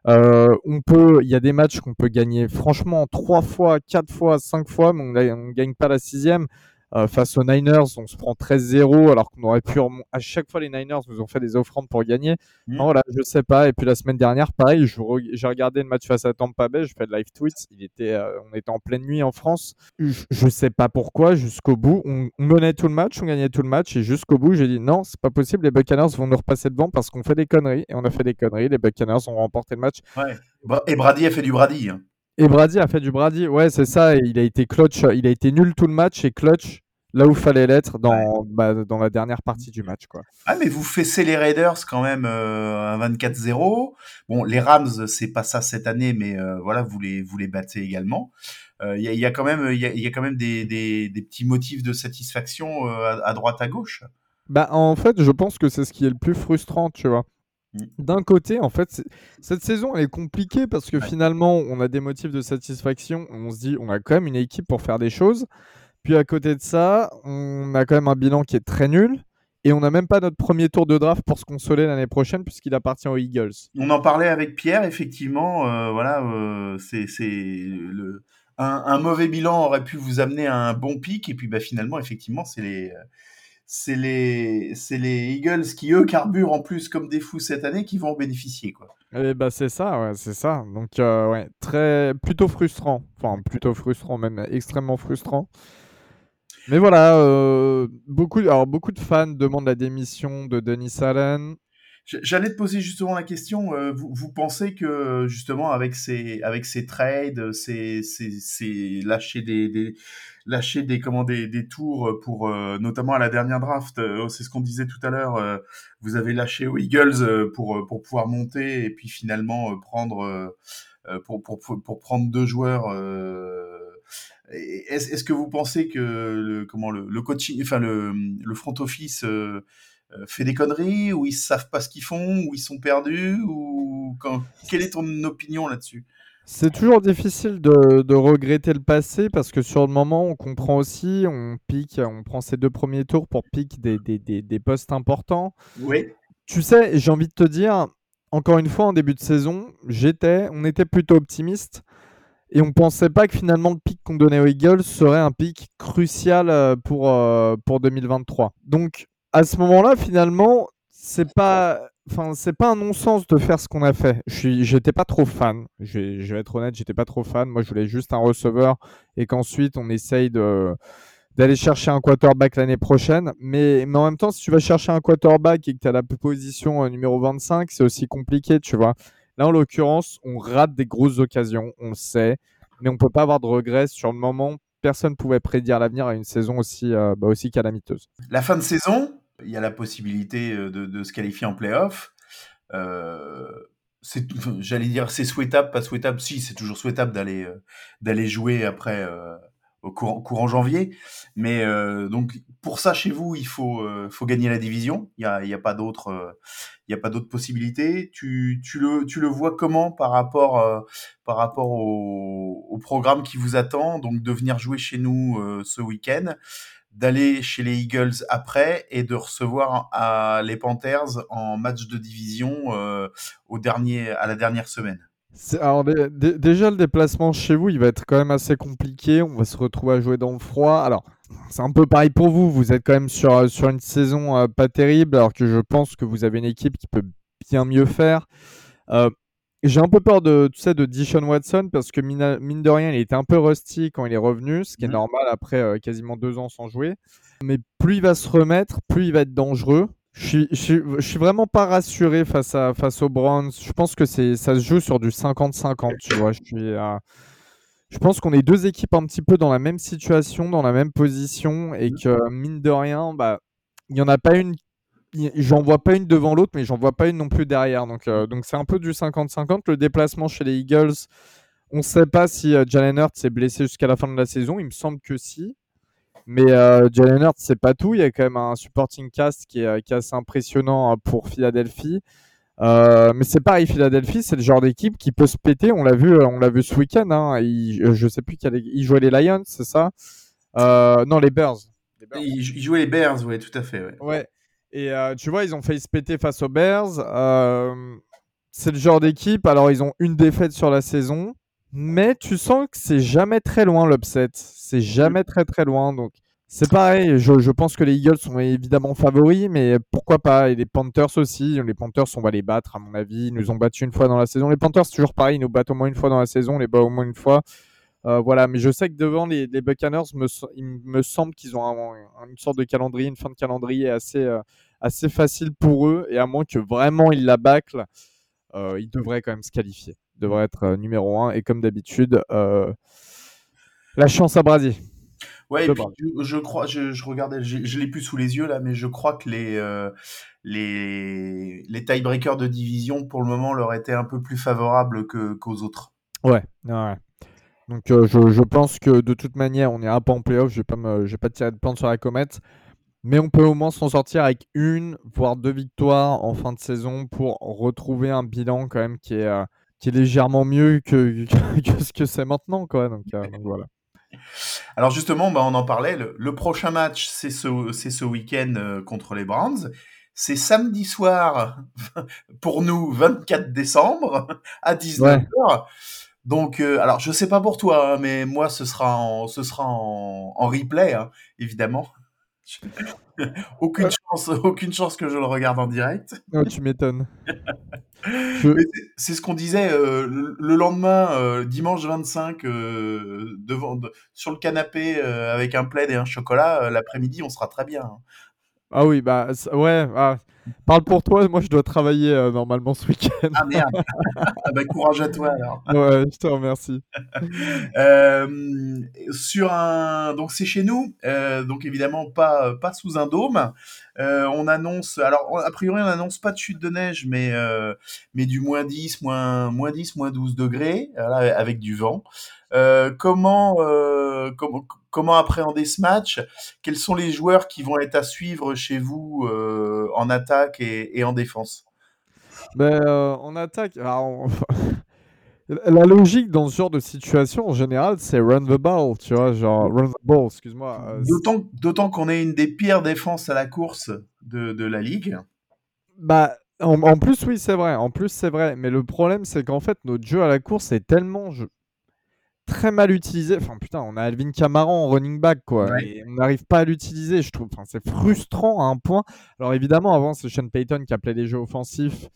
Euh, on peut, il y a des matchs qu'on peut gagner franchement trois fois, quatre fois, cinq fois, mais on ne gagne pas la sixième. Euh, face aux Niners, on se prend 13-0 alors qu'on aurait pu à chaque fois les Niners nous ont fait des offrandes pour gagner. Mm. Non, voilà, je sais pas. Et puis la semaine dernière, pareil, re- j'ai regardé le match face à Tampa Bay, je fais de live tweets. Il était, euh, on était en pleine nuit en France. Je, sais pas pourquoi. Jusqu'au bout, on, on menait tout le match, on gagnait tout le match, et jusqu'au bout, j'ai dit non, c'est pas possible. Les Buccaneers vont nous repasser devant parce qu'on fait des conneries. Et on a fait des conneries. Les Buccaneers ont remporté le match. Ouais. Bra- Et Brady a fait du Brady. hein. Et Brady a fait du Brady. Ouais, c'est ça. Il a été clutch. Il a été nul tout le match et clutch là où fallait l'être dans, bah, dans la dernière partie du match, quoi. Ah, mais vous fessez les Raiders quand même euh, un 24-0. Bon, les Rams, c'est pas ça cette année, mais euh, voilà, vous les, vous les battez également. Il y, a, y a quand même, il y a, y a quand même des, des, des petits motifs de satisfaction euh, à, à droite, à gauche. Bah, en fait, je pense que c'est ce qui est le plus frustrant, tu vois. Mm. D'un côté, en fait, cette saison elle est compliquée parce que Ouais. finalement, on a des motifs de satisfaction. On se dit, on a quand même une équipe pour faire des choses. Puis à côté de ça, on a quand même un bilan qui est très nul. Et on n'a même pas notre premier tour de draft pour se consoler l'année prochaine puisqu'il appartient aux Eagles. On en parlait avec Pierre, effectivement. euh, voilà, euh, c'est le un, un mauvais bilan aurait pu vous amener à un bon pic, et puis bah, finalement, effectivement, c'est les c'est les les Eagles qui eux carburent en plus comme des fous cette année qui vont en bénéficier quoi. Et bah c'est ça, ouais, c'est ça. Donc euh, ouais, très plutôt frustrant. Enfin plutôt frustrant, même extrêmement frustrant. Mais voilà, euh, beaucoup, de fans demandent la démission de Denis Allen. J'allais te poser justement la question. euh, vous, pensez que justement avec ces trades, ces ces, ces lâcher des, lâcher des tours pour euh, notamment à la dernière draft, euh, c'est ce qu'on disait tout à l'heure. vous avez lâché aux Eagles pour pouvoir monter et puis finalement prendre pour prendre deux joueurs. Est-ce que vous pensez que le comment le, le coaching, enfin le le front office euh, euh, fait des conneries ou ils savent pas ce qu'ils font ou ils sont perdus ou quand... quelle est ton opinion là-dessus? C'est toujours difficile de, de regretter le passé parce que sur le moment, on comprend aussi, on pique, on prend ces deux premiers tours pour piquer des, des, des, des postes importants. Oui. Tu sais, j'ai envie de te dire, encore une fois, en début de saison, j'étais, on était plutôt optimiste et on pensait pas que finalement le pic qu'on donnait aux Eagles serait un pic crucial euh, pour, euh, pour 2023. Donc, à ce moment-là, finalement, c'est pas, pas un non-sens de faire ce qu'on a fait. Je j'étais pas trop fan. Je vais, je vais être honnête, j'étais pas trop fan. Moi, je voulais juste un receveur et qu'ensuite on essaye de d'aller chercher un quarterback l'année prochaine. Mais, mais en même temps, si tu vas chercher un quarterback et que tu as la position euh, numéro 25, c'est aussi compliqué, tu vois. Là, en l'occurrence, on rate des grosses occasions, on le sait, mais on peut pas avoir de regrets sur le moment. Personne pouvait prédire l'avenir à une saison aussi, euh, bah, aussi calamiteuse. La fin de saison, il y a la possibilité euh, de, se qualifier en playoff. Euh, j'allais dire c'est souhaitable, pas souhaitable. Si, c'est toujours souhaitable d'aller euh, jouer après courant, courant janvier. Mais euh, donc pour ça, chez vous, il faut euh, faut gagner la division. Il y a y a pas d'autre euh, possibilités. Tu tu le tu le vois comment par rapport euh, par rapport au, au programme qui vous attend? Donc de venir jouer chez nous euh, ce week-end d'aller chez les Eagles après et de recevoir à les Panthers en match de division euh, au dernier, à la dernière semaine. Alors dé- dé- déjà le déplacement chez vous, il va être quand même assez compliqué. On va se retrouver à jouer dans le froid. Alors c'est un peu pareil pour vous. Vous êtes quand même sur, euh, sur une saison euh, pas terrible, alors que je pense que vous avez une équipe qui peut bien mieux faire. Euh, j'ai un peu peur de, tu sais, de Dishon Watson parce que mine, mine de rien, il était un peu rusty quand il est revenu, ce qui est Mhm. normal après euh, quasiment deux ans sans jouer. Mais plus il va se remettre, plus il va être dangereux. Je suis, suis, vraiment pas rassuré face, à, face aux Browns. Je pense que c'est, ça se joue sur du 50-50, tu vois. Je, suis, euh, je pense qu'on est deux équipes un petit peu dans la même situation, dans la même position, et que mine de rien, bah, il n'y en a pas une. y- J'en vois pas une devant l'autre, mais j'en vois pas une non plus derrière. Donc, euh, donc c'est un peu du 50-50. Le déplacement chez les Eagles, on ne sait pas si euh, Jalen Hurts s'est blessé jusqu'à la fin de la saison. Il me semble que si. Mais euh, Jalen Hurts, c'est pas tout. Il y a quand même un supporting cast qui est, euh, qui est assez impressionnant euh, pour Philadelphie. Euh, mais c'est pareil, Philadelphie, c'est le genre d'équipe qui peut se péter. On l'a vu, euh, on l'a vu ce week-end. Hein. Il- je sais plus quel, il jouait les Lions, c'est ça? Euh, Non, les Bears. Les Bears. Il, il jouait les Bears, oui, tout à fait. ouais. Ouais. Et euh, tu vois, ils ont failli se péter face aux Bears. Euh, c'est le genre d'équipe. Alors, ils ont une défaite sur la saison. Mais tu sens que c'est jamais très loin l'upset. C'est jamais très très loin. Donc, c'est pareil. Je, je pense que les Eagles sont évidemment favoris. Mais pourquoi pas? Et les Panthers aussi. Les Panthers, on va les battre, à mon avis. Ils nous ont battus une fois dans la saison. Les Panthers, c'est toujours pareil. Ils nous battent au moins une fois dans la saison. On les bat au moins une fois. Euh, voilà, mais je sais que devant les, les Buccaneers, me, il me semble qu'ils ont un- une sorte de calendrier, une fin de calendrier assez, euh, assez facile pour eux. Et à moins que vraiment ils la bâclent, euh, ils devraient quand même se qualifier. Ils devraient être euh, numéro 1. Et comme d'habitude, euh, la chance à Brady. Ouais, et puis, je, crois, je, je regardais, je, je l'ai plus sous les yeux là, mais je crois que les euh, les les tiebreakers de division pour le moment leur étaient un peu plus favorables que qu'aux autres. Ouais, ouais. Donc euh, je, je pense que de toute manière, on n'ira pas en playoff. Je vais pas me, je vais pas tirer de plan sur la comète. Mais on peut au moins s'en sortir avec une, voire deux victoires en fin de saison pour retrouver un bilan quand même qui est, euh, qui est légèrement mieux que, que ce que c'est maintenant. Quoi. Donc, euh, donc voilà. Alors justement, bah, on en parlait. Le, le prochain match, c'est ce c'est ce week-end euh, contre les Browns. C'est samedi soir pour nous, 24 décembre à 19h. Donc, euh, alors je sais pas pour toi, hein, mais moi ce sera en ce sera en, en replay, hein, évidemment. aucune chance, aucune chance que je le regarde en direct. Oh, tu m'étonnes. Je- c'est- ce qu'on disait euh, le, le lendemain, euh, dimanche 25, euh, devant, de- sur le canapé euh, avec un plaid et un chocolat. L'après-midi, on sera très bien. hein. Ah oui, bah ouais. ah, parle pour toi. Moi, je dois travailler euh, normalement ce week-end. Ah merde. ah bah courage à toi alors. Ouais, je te remercie. Euh, sur un, donc c'est chez nous, euh, donc évidemment pas pas sous un dôme. Euh, on annonce, alors a priori on annonce pas de chute de neige, mais euh, mais du moins 10, moins moins 10, moins 12 degrés, avec du vent. Euh, comment comment appréhender ce match? Quels sont les joueurs qui vont être à suivre chez vous en attaque et, en défense? Ben, on attaque. La logique dans ce genre de situation, en général, c'est run the ball, tu vois, genre run the ball, excuse-moi. euh, D'autant qu'on est une des pires défenses à la course de, de la ligue. bah, en, en plus, oui, c'est vrai. En plus, c'est vrai. Mais le problème, c'est qu'en fait, notre jeu à la course est tellement je- très mal utilisé. Enfin, putain, on a Alvin Kamara en running back, quoi. Ouais. Et on n'arrive pas à l'utiliser, je trouve. Enfin, c'est frustrant à un point. Alors, évidemment, avant, c'est Sean Payton qui appelait les jeux offensifs.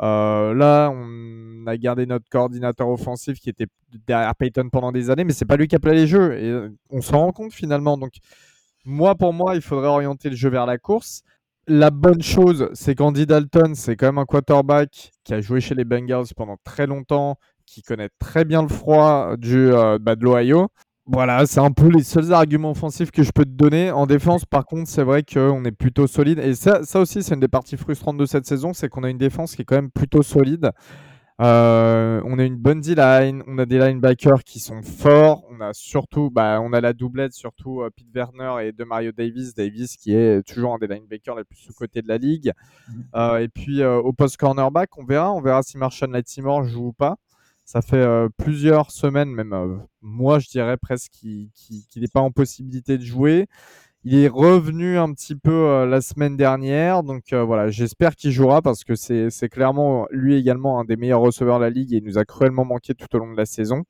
Euh, là, on a gardé notre coordinateur offensif qui était derrière Payton pendant des années, mais c'est pas lui qui appelait les jeux. Et euh, on s'en rend compte finalement. Donc, Moi, pour moi, il faudrait orienter le jeu vers la course. La bonne chose, c'est qu'Andy Dalton, c'est quand même un quarterback qui a joué chez les Bengals pendant très longtemps, qui connaît très bien le froid du, euh, bah, de l'Ohio. Voilà, c'est un peu les seuls arguments offensifs que je peux te donner. En défense, par contre, c'est vrai qu'on est plutôt solide. Et ça, ça aussi, c'est une des parties frustrantes de cette saison, c'est qu'on a une défense qui est quand même plutôt solide. Euh, on a une bonne D-line, on a des linebackers qui sont forts. On a surtout, bah, on a la doublette, surtout euh, Pete Werner et de Mario Davis. Davis qui est toujours un des linebackers les plus sous-cotés de la ligue. Euh, et puis euh, au post cornerback, on verra, on verra si Marshall Latimore joue ou pas. Ça fait euh, plusieurs semaines, même euh, mois, je dirais presque, qu'il n'est pas en possibilité de jouer. Il est revenu un petit peu euh, la semaine dernière, donc voilà, j'espère qu'il jouera parce que c'est clairement lui également un des meilleurs receveurs de la ligue et il nous a cruellement manqué tout au long de la saison.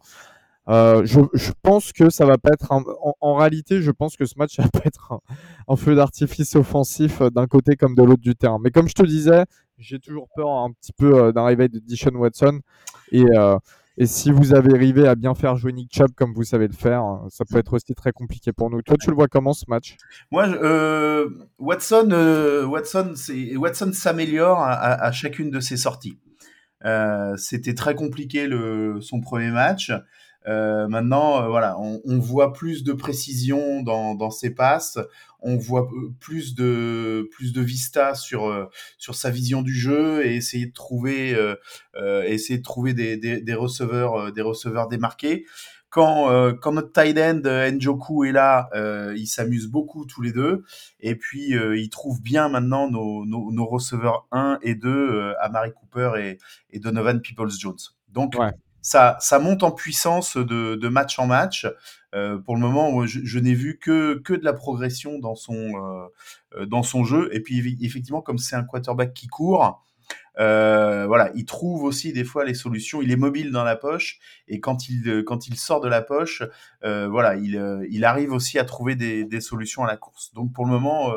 Je, pense que ça va pas être en, réalité, je pense que ce match va pas être un, feu d'artifice offensif d'un côté comme de l'autre du terrain. Mais comme je te disais, j'ai toujours peur un petit peu euh, d'un réveil de Dishon Watson et euh, et si vous avez arrivé à bien faire jouer Nick Chubb comme vous savez le faire, euh, ça peut être aussi très compliqué pour nous. Toi, tu le vois comment ce match? Moi, euh, Watson, euh, Watson, s'améliore à, chacune de ses sorties. C'était très compliqué le, son premier match. Euh, maintenant, euh, voilà, on, on voit plus de précision dans, dans ses passes. On voit euh, plus de plus de vista sur euh, sur sa vision du jeu et essayer de trouver essayer de trouver des, des, des receveurs des receveurs démarqués quand, euh, quand notre tight end Njoku est là, euh, ils s'amusent beaucoup tous les deux. Et puis, euh, ils trouvent bien maintenant nos, nos, nos receveurs 1 et 2, euh, Amari Cooper et, et Donovan Peoples-Jones. Donc, Ouais. Ça, ça monte en puissance de, match en match. Euh, pour le moment, je, n'ai vu que, que de la progression dans son, euh, euh, dans son jeu. Et puis, eff- effectivement, comme c'est un quarterback qui court, voilà, il trouve aussi des fois les solutions. Il est mobile dans la poche et quand il quand il sort de la poche, voilà, il il arrive aussi à trouver des, des solutions à la course. Donc pour le moment,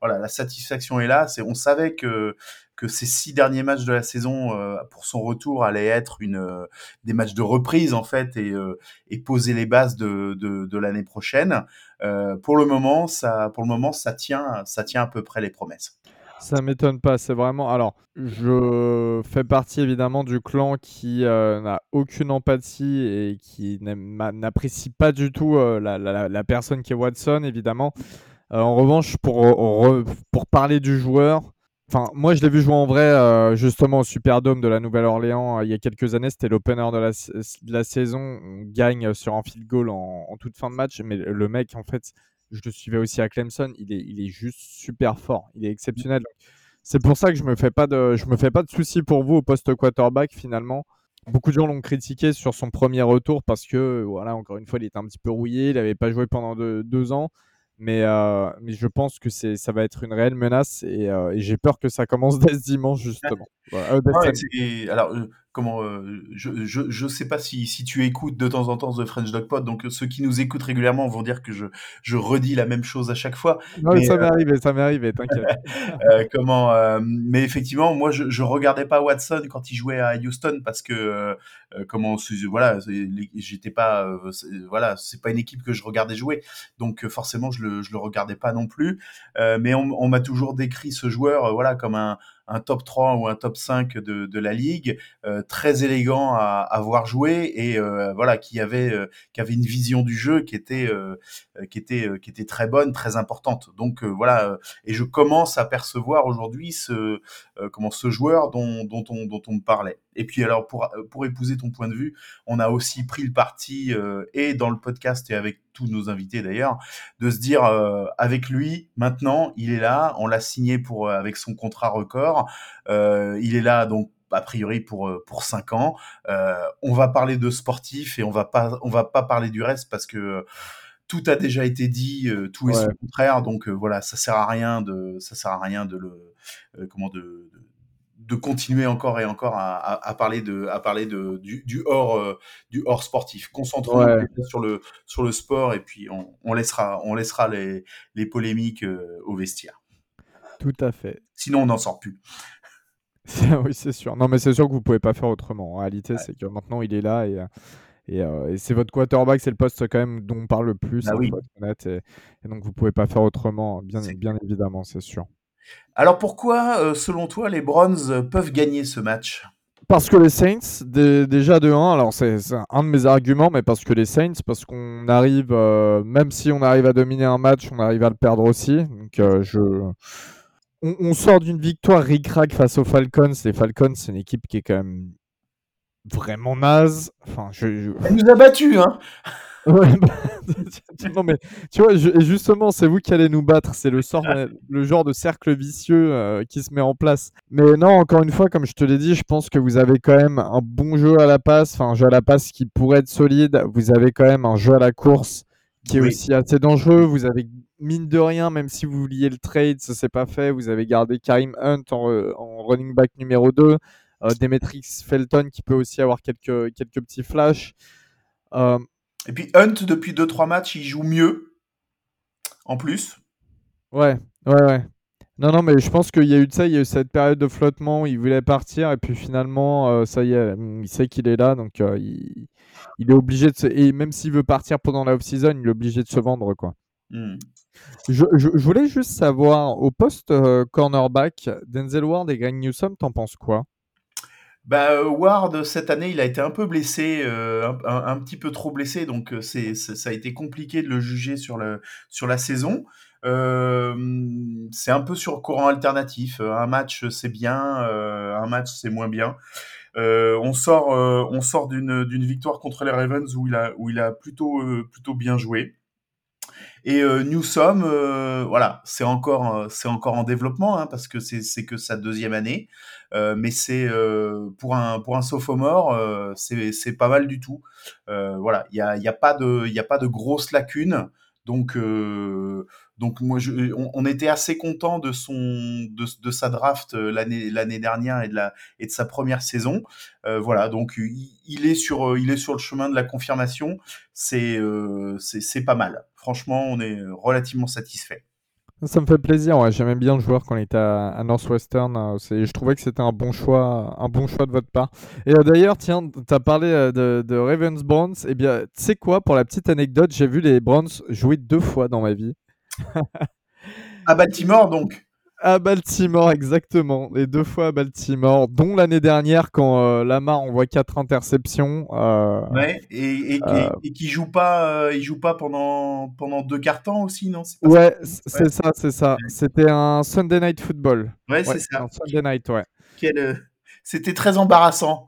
voilà, la satisfaction est là. C'est on savait que que ces six derniers matchs de la saison euh, pour son retour allaient être euh, des matchs de reprise en fait et euh, poser les bases de l'année prochaine. Pour le moment, ça pour le moment ça tient ça tient à peu près les promesses. Ça m'étonne pas, c'est vraiment. Alors, je fais partie évidemment du clan qui n'a aucune empathie et qui n'apprécie pas du tout la, personne qui est Watson, évidemment. En revanche, pour, re- pour parler du joueur, enfin, moi je l'ai vu jouer en vrai euh, justement au Superdome de la Nouvelle-Orléans euh, il y a quelques années. C'était l'opener de la, saison. On gagne sur un field goal en, toute fin de match, mais le mec, en fait, je le suivais aussi à Clemson. Il est, il est juste super fort. Il est exceptionnel. C'est pour ça que je me me fais pas de soucis pour vous au poste quarterback finalement. Beaucoup de gens l'ont critiqué sur son premier retour parce que, voilà, encore une fois, il était un petit peu rouillé. Il n'avait pas joué pendant deux ans. Mais, euh, mais je pense que c'est, ça va être une réelle menace et, euh, et j'ai peur que ça commence dès ce dimanche, justement. Voilà, euh, dès Ouais, samedi. c'est- alors, euh, comment, euh, je, je, je sais pas si, si tu écoutes de temps en temps The French Dog Pod, donc euh, ceux qui nous écoutent régulièrement vont dire que je, je redis la même chose à chaque fois. Non, mais mais, ça m'est arrivé, ça m'est arrivé, t'inquiète. Euh, comment, euh, mais effectivement, moi, je, je regardais pas Watson quand il jouait à Houston parce que, euh, euh, comment, voilà, j'étais pas, euh, voilà, c'est pas une équipe que je regardais jouer, donc euh, forcément, je le, je le regardais pas non plus. Euh, mais on, on m'a toujours décrit ce joueur, euh, voilà, comme un, un top 3 ou un top 5 de, de la ligue, euh, très élégant à, à voir jouer et euh, voilà, qui avait, euh, qui avait une vision du jeu qui était, qui était, qui était très bonne, très importante. Donc voilà, et je commence à percevoir aujourd'hui ce, comment ce joueur dont, dont on, dont on me parlait. Et puis alors pour, pour épouser ton point de vue, on a aussi pris le parti euh, et dans le podcast et avec tous nos invités d'ailleurs, de se dire euh, avec lui maintenant, il est là, on l'a signé pour euh, avec son contrat record, euh, il est là donc a priori pour euh, pour cinq ans. Euh, on va parler de sportif et on va pas on va pas parler du reste parce que euh, tout a déjà été dit, euh, tout est Ouais. son contraire, donc euh, voilà, ça sert à rien de ça sert à rien de le euh, comment de, de continuer encore et encore à, à, à parler de à parler de du, du hors euh, du hors sportif. Concentrons-nous Ouais. sur le sur le sport et puis on, on laissera on laissera les les polémiques euh, au vestiaire. Tout à fait. Sinon on n'en sort plus. oui, c'est sûr. Non, mais c'est sûr que vous pouvez pas faire autrement. En réalité, c'est que maintenant il est là et, euh, Et, euh, et c'est votre quarterback, c'est le poste quand même dont on parle le plus, Bah hein, oui. Et, et donc vous pouvez pas faire autrement, bien, bien évidemment, c'est sûr. Alors pourquoi, euh, selon toi, les Browns euh, peuvent gagner ce match? Parce que les Saints, dé- déjà de 1, alors c'est c'est un de mes arguments, mais parce que les Saints, parce qu'on arrive, euh, même si on arrive à dominer un match, on arrive à le perdre aussi. Donc euh, je, on, on sort d'une victoire ric-rac face aux Falcons. Les Falcons, c'est une équipe qui est quand même vraiment naze. Enfin, je, je- Elle nous a battus, hein Ouais, bah, non mais tu vois, je- justement, c'est vous qui allez nous battre. C'est le sort, le genre de cercle vicieux euh, qui se met en place. Mais non, encore une fois, comme je te l'ai dit, je pense que vous avez quand même un bon jeu à la passe, enfin un jeu à la passe qui pourrait être solide. Vous avez quand même un jeu à la course qui est Oui. aussi assez dangereux. Vous avez mine de rien, même si vous vouliez le trade, ça s'est pas fait. Vous avez gardé Karim Hunt en running back numéro 2. Euh, Demetrix Felton qui peut aussi avoir quelques, quelques petits flashs. Euh, Et puis Hunt, depuis 2-3 matchs, il joue mieux. En plus. Ouais, ouais, ouais. Non, non, mais je pense qu'il y a eu de ça, il y a eu cette période de flottement où il voulait partir et puis finalement, euh, ça y est, hum, il sait qu'il est là, donc euh, il, il est obligé de se... Et même s'il veut partir pendant la off-season, il est obligé de se vendre, quoi. Hmm. Je, je- je voulais juste savoir, au poste euh, cornerback, Denzel Ward et Greg Newsom, t'en penses quoi? Bah, euh, Ward, cette année, il a été un peu blessé, euh, un, petit peu trop blessé, donc euh, ça a été compliqué de le juger sur, la saison. C'est un peu sur courant alternatif. Un match, c'est bien, un match, c'est moins bien. On sort, d'une, victoire contre les Ravens où il a, plutôt bien joué. Et euh, Newsom, euh, voilà, c'est encore, euh, encore en développement hein, parce que c'est, que sa deuxième année. Euh, mais c'est euh, pour un pour un sophomore, c'est pas mal du tout. Voilà, il y a pas de a pas de grosses lacunes. Donc donc moi on, était assez content de de, de sa draft l'année dernière et de la et de sa première saison. Voilà, donc il, est sur il est sur le chemin de la confirmation. C'est c'est pas mal. Franchement, on est relativement satisfait. Ça me fait plaisir, ouais, j'aimais bien le joueur quand il était à, Northwestern. euh, je trouvais que c'était un bon choix, un bon choix de votre part. Et euh, d'ailleurs, tiens, tu as parlé euh, de, de Ravens Browns. Eh bien, tu sais quoi, pour la petite anecdote, j'ai vu les Browns jouer deux fois dans ma vie. À Baltimore, donc. À Baltimore, exactement. Et deux fois à Baltimore, dont l'année dernière quand euh, Lamar envoie quatre interceptions. euh, Ouais, et, et, Euh. et, et qui joue pas, euh, il joue pas pendant pendant deux quarts temps aussi, non? Pas Ouais, c'est Ouais. ça, c'est ça. C'était un Sunday Night Football. Ouais, Ouais, c'est c'était ça. un Sunday Night, ouais. Quel, C'était très embarrassant.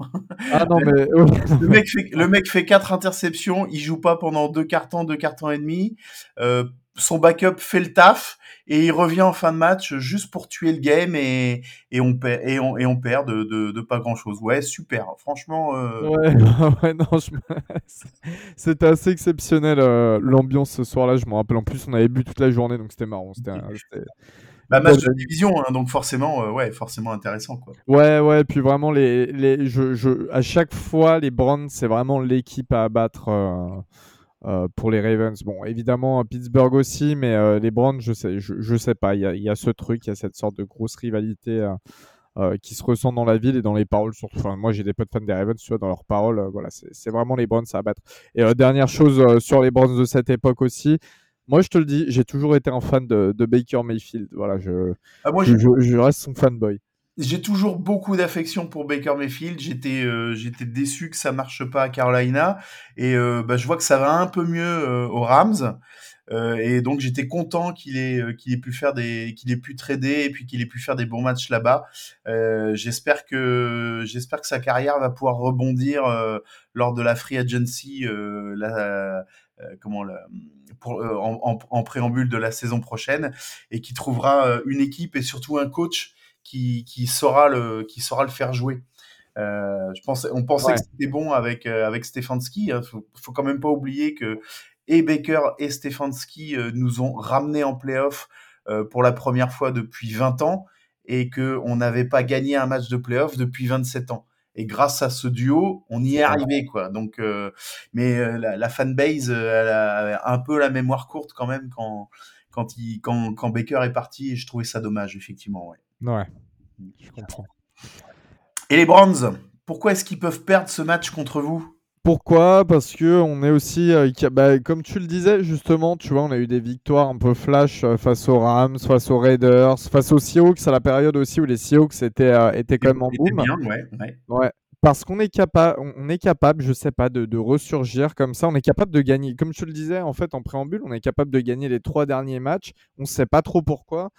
Ah non, mais. Le mec fait, le mec fait quatre interceptions, il joue pas pendant deux quarts temps, deux quarts temps et demi. Euh, son backup fait le taf et il revient en fin de match juste pour tuer le game et, et on perd et on, et on perd de, de, de pas grand chose. Ouais, super. Franchement, euh, Ouais, ouais, non, je c'était assez exceptionnel euh, l'ambiance ce soir-là. Je me rappelle en plus, on avait bu toute la journée, donc c'était marrant. C'était, bah, match de division, hein, donc forcément, euh, ouais, forcément intéressant quoi. Ouais, ouais, puis vraiment, les, les, je, je, à chaque fois, les Browns, c'est vraiment l'équipe à abattre euh, pour les Ravens. Bon, évidemment, Pittsburgh aussi, mais euh, les Browns, je sais, je, je sais pas. Il y a, il y a ce truc, il y a cette sorte de grosse rivalité euh, qui se ressent dans la ville et dans les paroles. Surtout, enfin, moi, j'ai des potes fans des Ravens, tu vois, dans leurs paroles, voilà, c'est vraiment les Browns à abattre. Et dernière chose sur les Browns de cette époque aussi. Moi, je te le dis, j'ai toujours été un fan de, de Baker Mayfield. Voilà, je, Ah, moi, je reste son fanboy. J'ai toujours beaucoup d'affection pour Baker Mayfield. J'étais euh, j'étais déçu que ça marche pas à Carolina et euh, bah, je vois que ça va un peu mieux euh, aux Rams. Euh, et donc j'étais content qu'il ait euh, qu'il ait pu faire des qu'il ait pu trader et puis qu'il ait pu faire des bons matchs là-bas. Euh, j'espère que j'espère que sa carrière va pouvoir rebondir lors de la free agency la, comment pour, en, en, en préambule de la saison prochaine et qui trouvera une équipe et surtout un coach qui, qui saura le qui saura le faire jouer. Euh, je pensais, on pensait Ouais. que c'était bon avec euh, avec Stefanski. Hein. Faut, faut quand même pas oublier que et Baker et Stefanski euh, nous ont ramenés en playoff pour la première fois depuis 20 ans et que on n'avait pas gagné un match de playoff depuis 27 ans. Et grâce à ce duo, on y est arrivé, quoi. Donc, euh, mais la, la fanbase, elle a un peu la mémoire courte quand même quand quand il quand, quand Baker est parti. Et je trouvais ça dommage, effectivement. Ouais. Ouais, je comprends. Et les Browns, pourquoi est-ce qu'ils peuvent perdre ce match contre vous? Pourquoi? Parce que on est aussi, euh, bah, comme tu le disais justement, tu vois, on a eu des victoires un peu flash euh, face aux Rams, face aux Raiders, face aux Seahawks à la période aussi où les Seahawks étaient, euh, étaient quand même en boom. bien, ouais, ouais. Ouais. Parce qu'on est capable, on est capable, je sais pas, de, de ressurgir comme ça. On est capable de gagner. Comme je te le disais en fait en préambule, on est capable de gagner les trois derniers matchs. On sait pas trop pourquoi.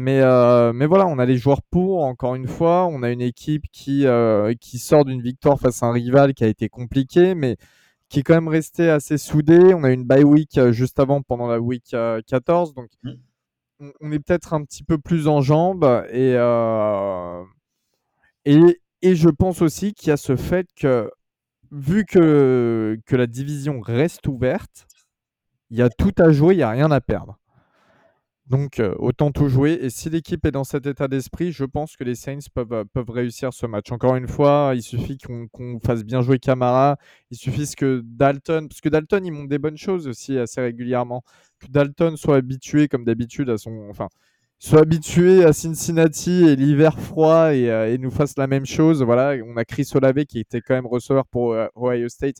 Mais, euh, mais voilà, on a les joueurs pour, encore une fois. On a une équipe qui, euh, qui sort d'une victoire face à un rival qui a été compliqué, mais qui est quand même resté assez soudé. On a une bye week euh, juste avant, pendant la week euh, 14. Donc, Mm. on, on est peut-être un petit peu plus en jambes. Et, euh, et, et je pense aussi qu'il y a ce fait que, vu que, que la division reste ouverte, il y a tout à jouer, il n'y a rien à perdre. Donc, euh, autant tout jouer. Et si l'équipe est dans cet état d'esprit, je pense que les Saints peuvent, euh, réussir ce match. Encore une fois, il suffit qu'on fasse bien jouer Camara. Il suffit que Dalton, parce que Dalton, il montre des bonnes choses aussi assez régulièrement. Que Dalton soit habitué, comme d'habitude, à son. Enfin, soit habitué à Cincinnati et l'hiver froid et, euh, nous fasse la même chose. Voilà, on a Chris Olave qui était quand même receveur pour Ohio State,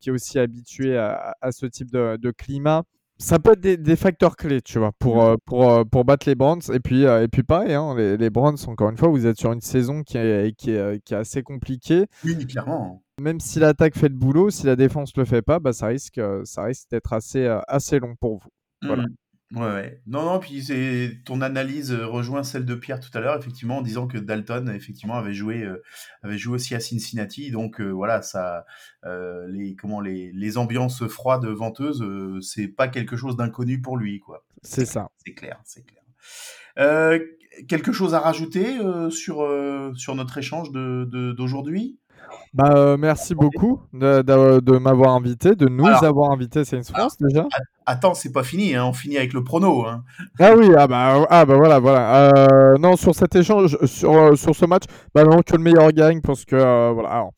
qui est aussi habitué à, ce type de climat ça peut être des, des facteurs clés, tu vois, pour, euh, pour, euh, pour battre les Browns. Et puis, euh, et puis pareil, hein, les, les Browns, encore une fois, vous êtes sur une saison qui est, qui est, qui est assez compliquée. Oui, clairement. Même si l'attaque fait le boulot, si la défense le fait pas, bah, ça risque, ça risque d'être assez, assez long pour vous. Voilà. Mhm. Ouais, ouais. Non, non, puis c'est ton analyse euh, rejoint celle de Pierre tout à l'heure, effectivement, en disant que Dalton, effectivement, avait joué, euh, avait joué aussi à Cincinnati. Donc, euh, voilà, ça, les, comment, les, les ambiances froides, venteuses, c'est pas quelque chose d'inconnu pour lui, quoi. C'est ça. C'est clair, c'est clair. Euh, quelque chose à rajouter euh, sur, euh, sur notre échange de, de- d'aujourd'hui? Bah, euh, merci beaucoup de, de- de m'avoir invité, de nous Alors- avoir invités à Saints France déjà. Attends, c'est pas fini, hein, on finit avec le prono. Hein. Ah oui, ah bah, ah bah voilà, voilà. Euh, non, sur cet échange, sur, sur ce match, bah non, que le meilleur gagne parce que, euh, voilà. Alors,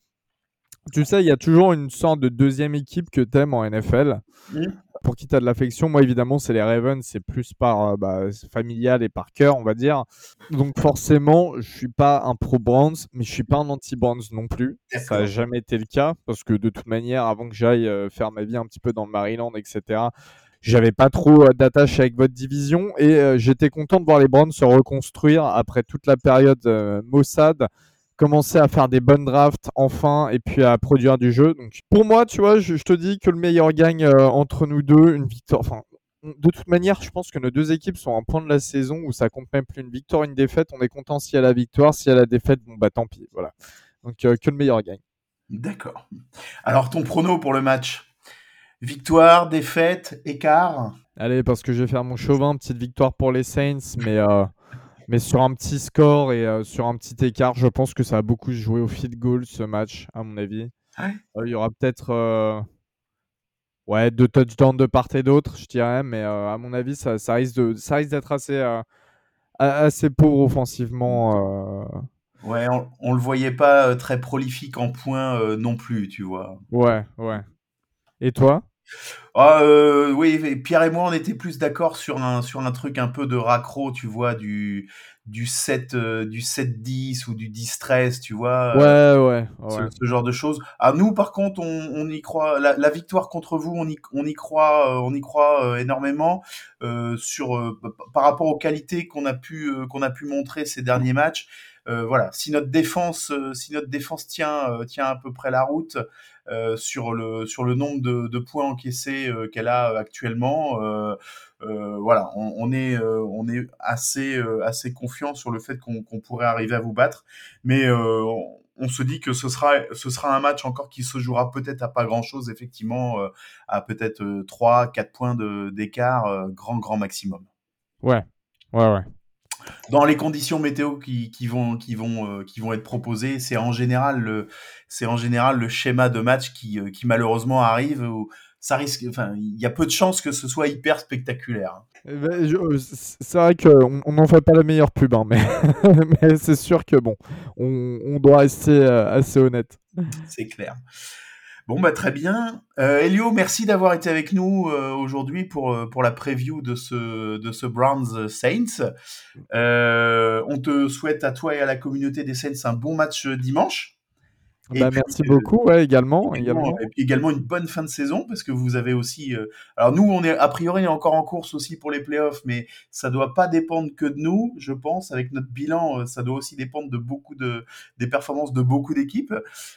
tu sais, il y a toujours une sorte de deuxième équipe que t'aimes en NFL. Mhm. Pour qui t'as de l'affection. Moi, évidemment, c'est les Ravens, c'est plus par euh, bah, familial et par cœur, on va dire. Donc, forcément, je suis pas un pro-Browns, mais je suis pas un anti-Browns non plus. Ça n'a jamais été le cas parce que de toute manière, avant que j'aille euh, faire ma vie un petit peu dans le Maryland, etc., j'avais pas trop euh, d'attache avec votre division et j'étais content de voir les Browns se reconstruire après toute la période Mossad, commencer à faire des bonnes drafts enfin et puis à produire du jeu. Donc pour moi, tu vois, je, je te dis que le meilleur gagne euh, entre nous deux, une victoire. Enfin, de toute manière, je pense que nos deux équipes sont à un point de la saison où ça compte même plus une victoire, une défaite. On est content s'il y a la victoire, s'il y a la défaite, bon bah tant pis, voilà. Donc euh, que le meilleur gagne. D'accord. Alors, ton prono pour le match? Victoire, défaite, écart? Allez, parce que je vais faire mon chauvin, petite victoire pour les Saints, mais, euh, mais sur un petit score et euh, sur un petit écart, je pense que ça va beaucoup jouer au field goal ce match, à mon avis. Ouais? Euh, Il y aura peut-être euh, ouais, deux touchdowns de part et d'autre, je dirais, mais à mon avis, ça, ça risque d'être assez, a- assez pauvre offensivement. Ouais, on, on le voyait pas très prolifique en points non plus, tu vois. Ouais, ouais. Et toi? Ah, euh, oui, et Pierre et moi, on était plus d'accord sur un, sur un truc un peu de raccro, tu vois, du, du 7, euh, du 7-10 ou du 10-13, tu vois. euh, Ouais, ouais, ce, ouais. ce genre de choses. À nous, par contre, on, on y croit. La, la victoire contre vous, on y, on y croit, on y croit énormément sur p- par rapport aux qualités qu'on a pu qu'on a pu montrer ces derniers matchs. Voilà, si notre défense, si notre défense tient tient à peu près la route sur le sur le nombre de, points encaissés euh, qu'elle a actuellement, euh, euh, voilà, on, est euh, on est assez euh, assez confiant sur le fait qu'on pourrait arriver à vous battre, mais euh, on, se dit que ce sera ce sera un match encore qui se jouera peut-être à pas grand chose, effectivement, euh, à peut-être euh, 3 4 points d'écart, euh, grand grand maximum. Ouais, ouais, ouais. Dans les conditions météo qui, qui vont qui vont euh, qui vont être proposées, c'est en général le c'est en général le schéma de match qui euh, qui malheureusement arrive où ça risque enfin il y a peu de chances que ce soit hyper spectaculaire. Eh ben, euh, C'est vrai qu'on on n'en fait pas la meilleure pub, hein, mais, mais c'est sûr que bon, on, on doit rester assez honnête. C'est clair. Bon bah très bien. Euh, Elio, merci d'avoir été avec nous euh, aujourd'hui pour euh, pour la preview de ce de ce Browns Saints. On te souhaite à toi et à la communauté des Saints un bon match dimanche. Bah, puis, merci euh, beaucoup, ouais, également. également, également. et puis également une bonne fin de saison parce que vous avez aussi. euh, alors nous, on est a priori encore en course aussi pour les playoffs, mais ça doit pas dépendre que de nous, je pense. Avec notre bilan, euh, ça doit aussi dépendre de beaucoup de des performances de beaucoup d'équipes.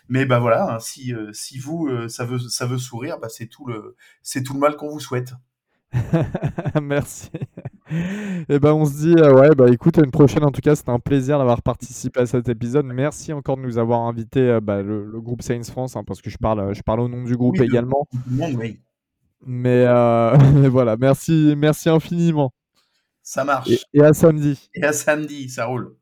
Mais bah voilà, hein, si euh, si vous euh, ça veut ça veut sourire, bah c'est tout le c'est tout le mal qu'on vous souhaite. Merci. Et ben on se dit, euh, ouais, bah écoute, à une prochaine en tout cas, c'était un plaisir d'avoir participé à cet épisode. Merci encore de nous avoir invité euh, bah, le, le groupe Saints France, hein, parce que je parle, je parle au nom du groupe Oui, également. Oui, Mais, euh, mais voilà, merci, merci infiniment. ça marche. Et, et à samedi. Et à samedi, ça roule.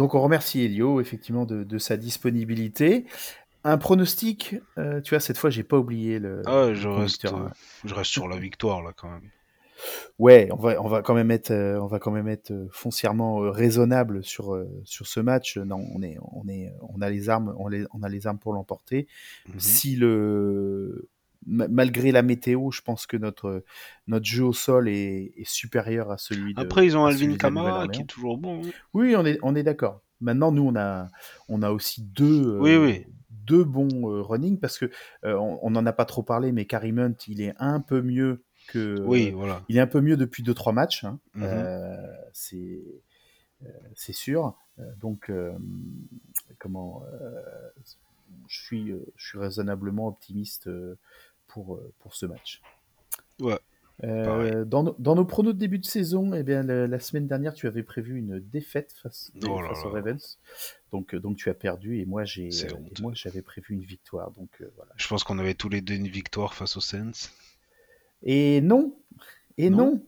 Donc on remercie Elio effectivement de, de sa disponibilité. Un pronostic, euh, tu vois, cette fois j'ai pas oublié le. Ah, le je reste, euh, je reste sur la victoire là quand même. Ouais, on va, on va quand même être, euh, on va quand même être foncièrement raisonnable sur sur ce match. Non, on est, on est, on a les armes, on, les, on a les armes pour l'emporter. Mhm. Si le malgré la météo, je pense que notre notre jeu au sol est, est supérieur à celui de. Après, ils ont Alvin Kamara qui est toujours bon. hein. Oui, on est, on est d'accord. Maintenant, nous, on a, on a aussi deux, euh, Oui, deux bons euh, running parce que euh, on n'en a pas trop parlé, mais Karim Hunt, il est un peu mieux que. Oui, voilà. Il est un peu mieux depuis deux trois matchs. hein. Mhm. Euh, c'est, euh, c'est sûr. Euh, donc, euh, comment, euh, je suis, euh, je suis raisonnablement optimiste euh, pour euh, pour ce match. Ouais. Euh, dans, nos- dans nos pronos de début de saison, eh bien, la, la semaine dernière, tu avais prévu une défaite face, Oh face aux. Ravens. Donc, euh, donc tu as perdu et moi, j'ai, et moi j'avais prévu une victoire. Donc, euh, voilà. Je pense qu'on avait tous les deux une victoire face aux Saints. Et non, et Non non,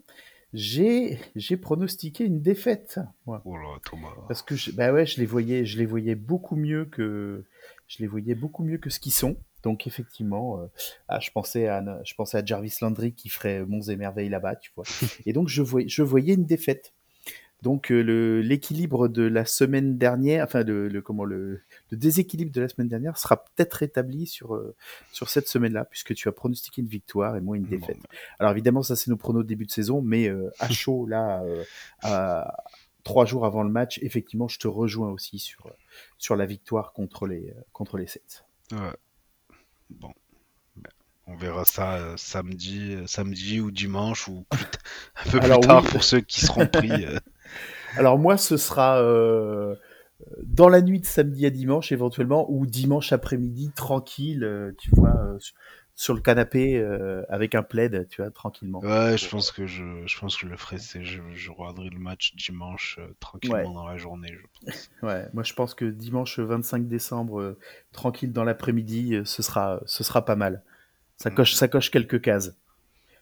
j'ai, j'ai pronostiqué une défaite. moi. Oh là, Thomas. Parce que je, bah ouais, je les voyais, je les voyais beaucoup mieux que, je les voyais beaucoup mieux que ce qu'ils sont. Donc effectivement, euh, ah, je pensais à, je pensais à Jarvis Landry qui ferait monts et merveilles là-bas, tu vois. Et donc je voyais, je voyais une défaite. Donc euh, le, l'équilibre de la semaine dernière, enfin le, le comment le, le déséquilibre de la semaine dernière sera peut-être rétabli sur euh, sur cette semaine-là, puisque tu as pronostiqué une victoire et moi une Bon, défaite. Alors évidemment, ça c'est nos pronos de début de saison, mais à chaud là, à trois jours avant le match, effectivement, je te rejoins aussi sur sur la victoire contre les contre les Saints. Ouais. Bon. Ben, On verra ça euh, samedi, euh, samedi ou dimanche ou plus un peu Alors plus tard oui. pour ceux qui seront pris. euh. Alors moi, ce sera dans la nuit de samedi à dimanche éventuellement, ou dimanche après-midi, tranquille, tu vois, sur- le canapé euh, avec un plaid, tu vois, tranquillement. Ouais, je pense que je, je pense que je le ferai. C'est, je, je regarderai le match dimanche euh, tranquillement Ouais. dans la journée. Je pense. Ouais, moi je pense que dimanche 25 décembre, euh, tranquille dans l'après-midi, ce sera, ce sera pas mal. Ça Mm. coche, ça coche quelques cases.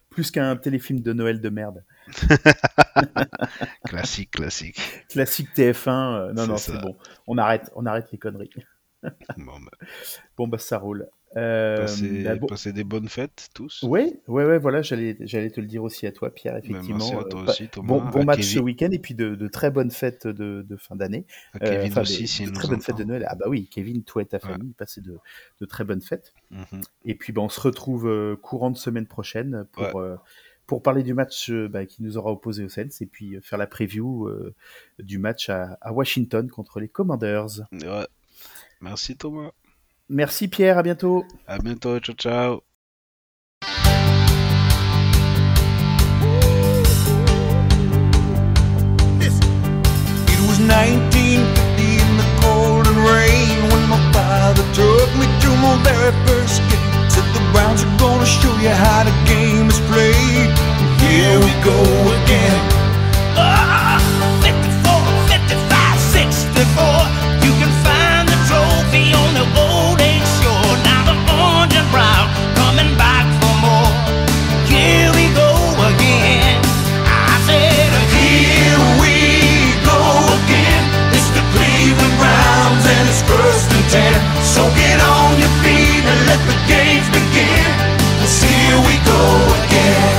Plus qu'un téléfilm de Noël de merde. Classique, classique. Classique TF1. euh, non, non, c'est bon. On arrête, on arrête les conneries. Bon, bah, Bon, bah ça roule. Euh, passez, bah, bon- des bonnes fêtes tous? Ouais, ouais, ouais, voilà, j'allais, te le dire aussi à toi, Pierre, Ben, effectivement. merci à euh, toi pas- aussi, Thomas. bon, match ce week-end et puis de, de très bonnes fêtes de, de fin d'année. Euh, Kevin enfin, aussi, de nous très bonnes fêtes de. Noël. Ah bah oui, Kevin, toi et ta Ouais. famille, passez de, de très bonnes fêtes. Mhm. Et puis bah, on se retrouve euh, courant de semaine prochaine pour, Ouais. pour parler du match bah, qui nous aura opposé aux Saints et puis faire la preview euh, du match à, à Washington contre les Commanders. Ouais. Merci Thomas. Merci Pierre, à bientôt. À bientôt. Ciao, ciao. It was 1950 in the cold and rain when my father took me to my very first game. Said the Browns are gonna show you how the game is played. Here we go again. entertainer. So get on your feet and let the games begin. Let's see here we go again.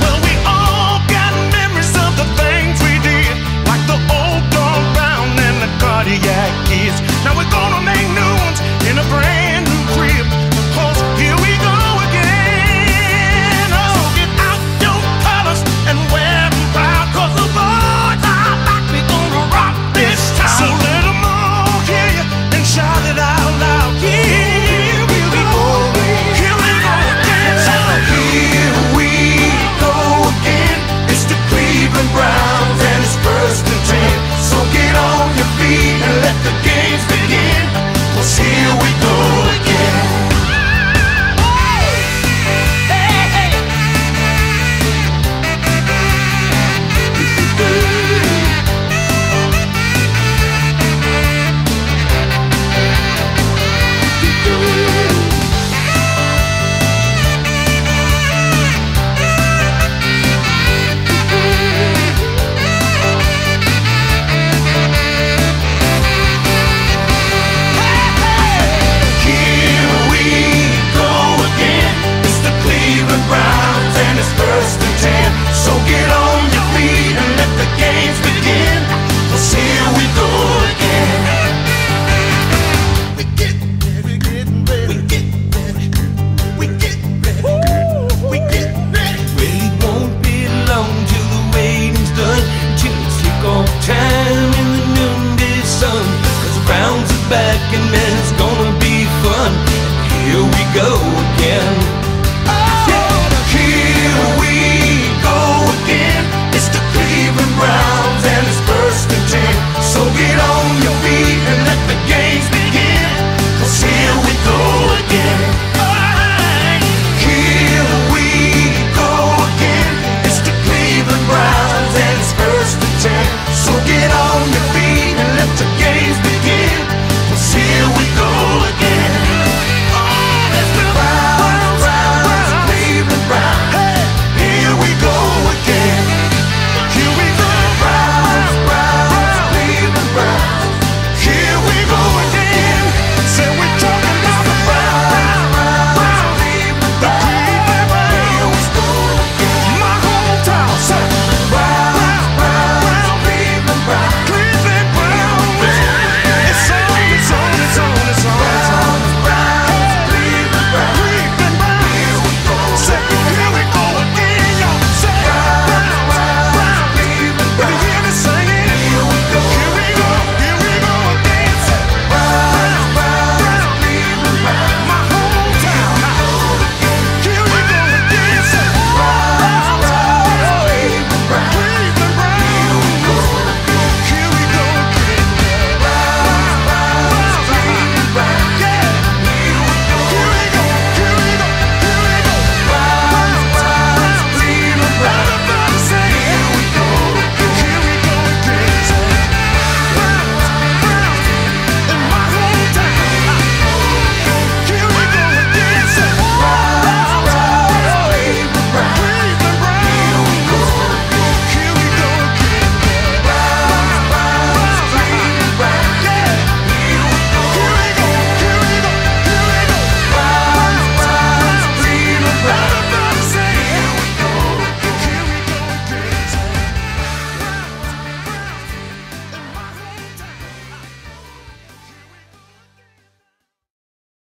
Well, we all got memories of the things we did, like the old dog pound and the cardiac kids. Now we're gonna make new ones in a brand. こ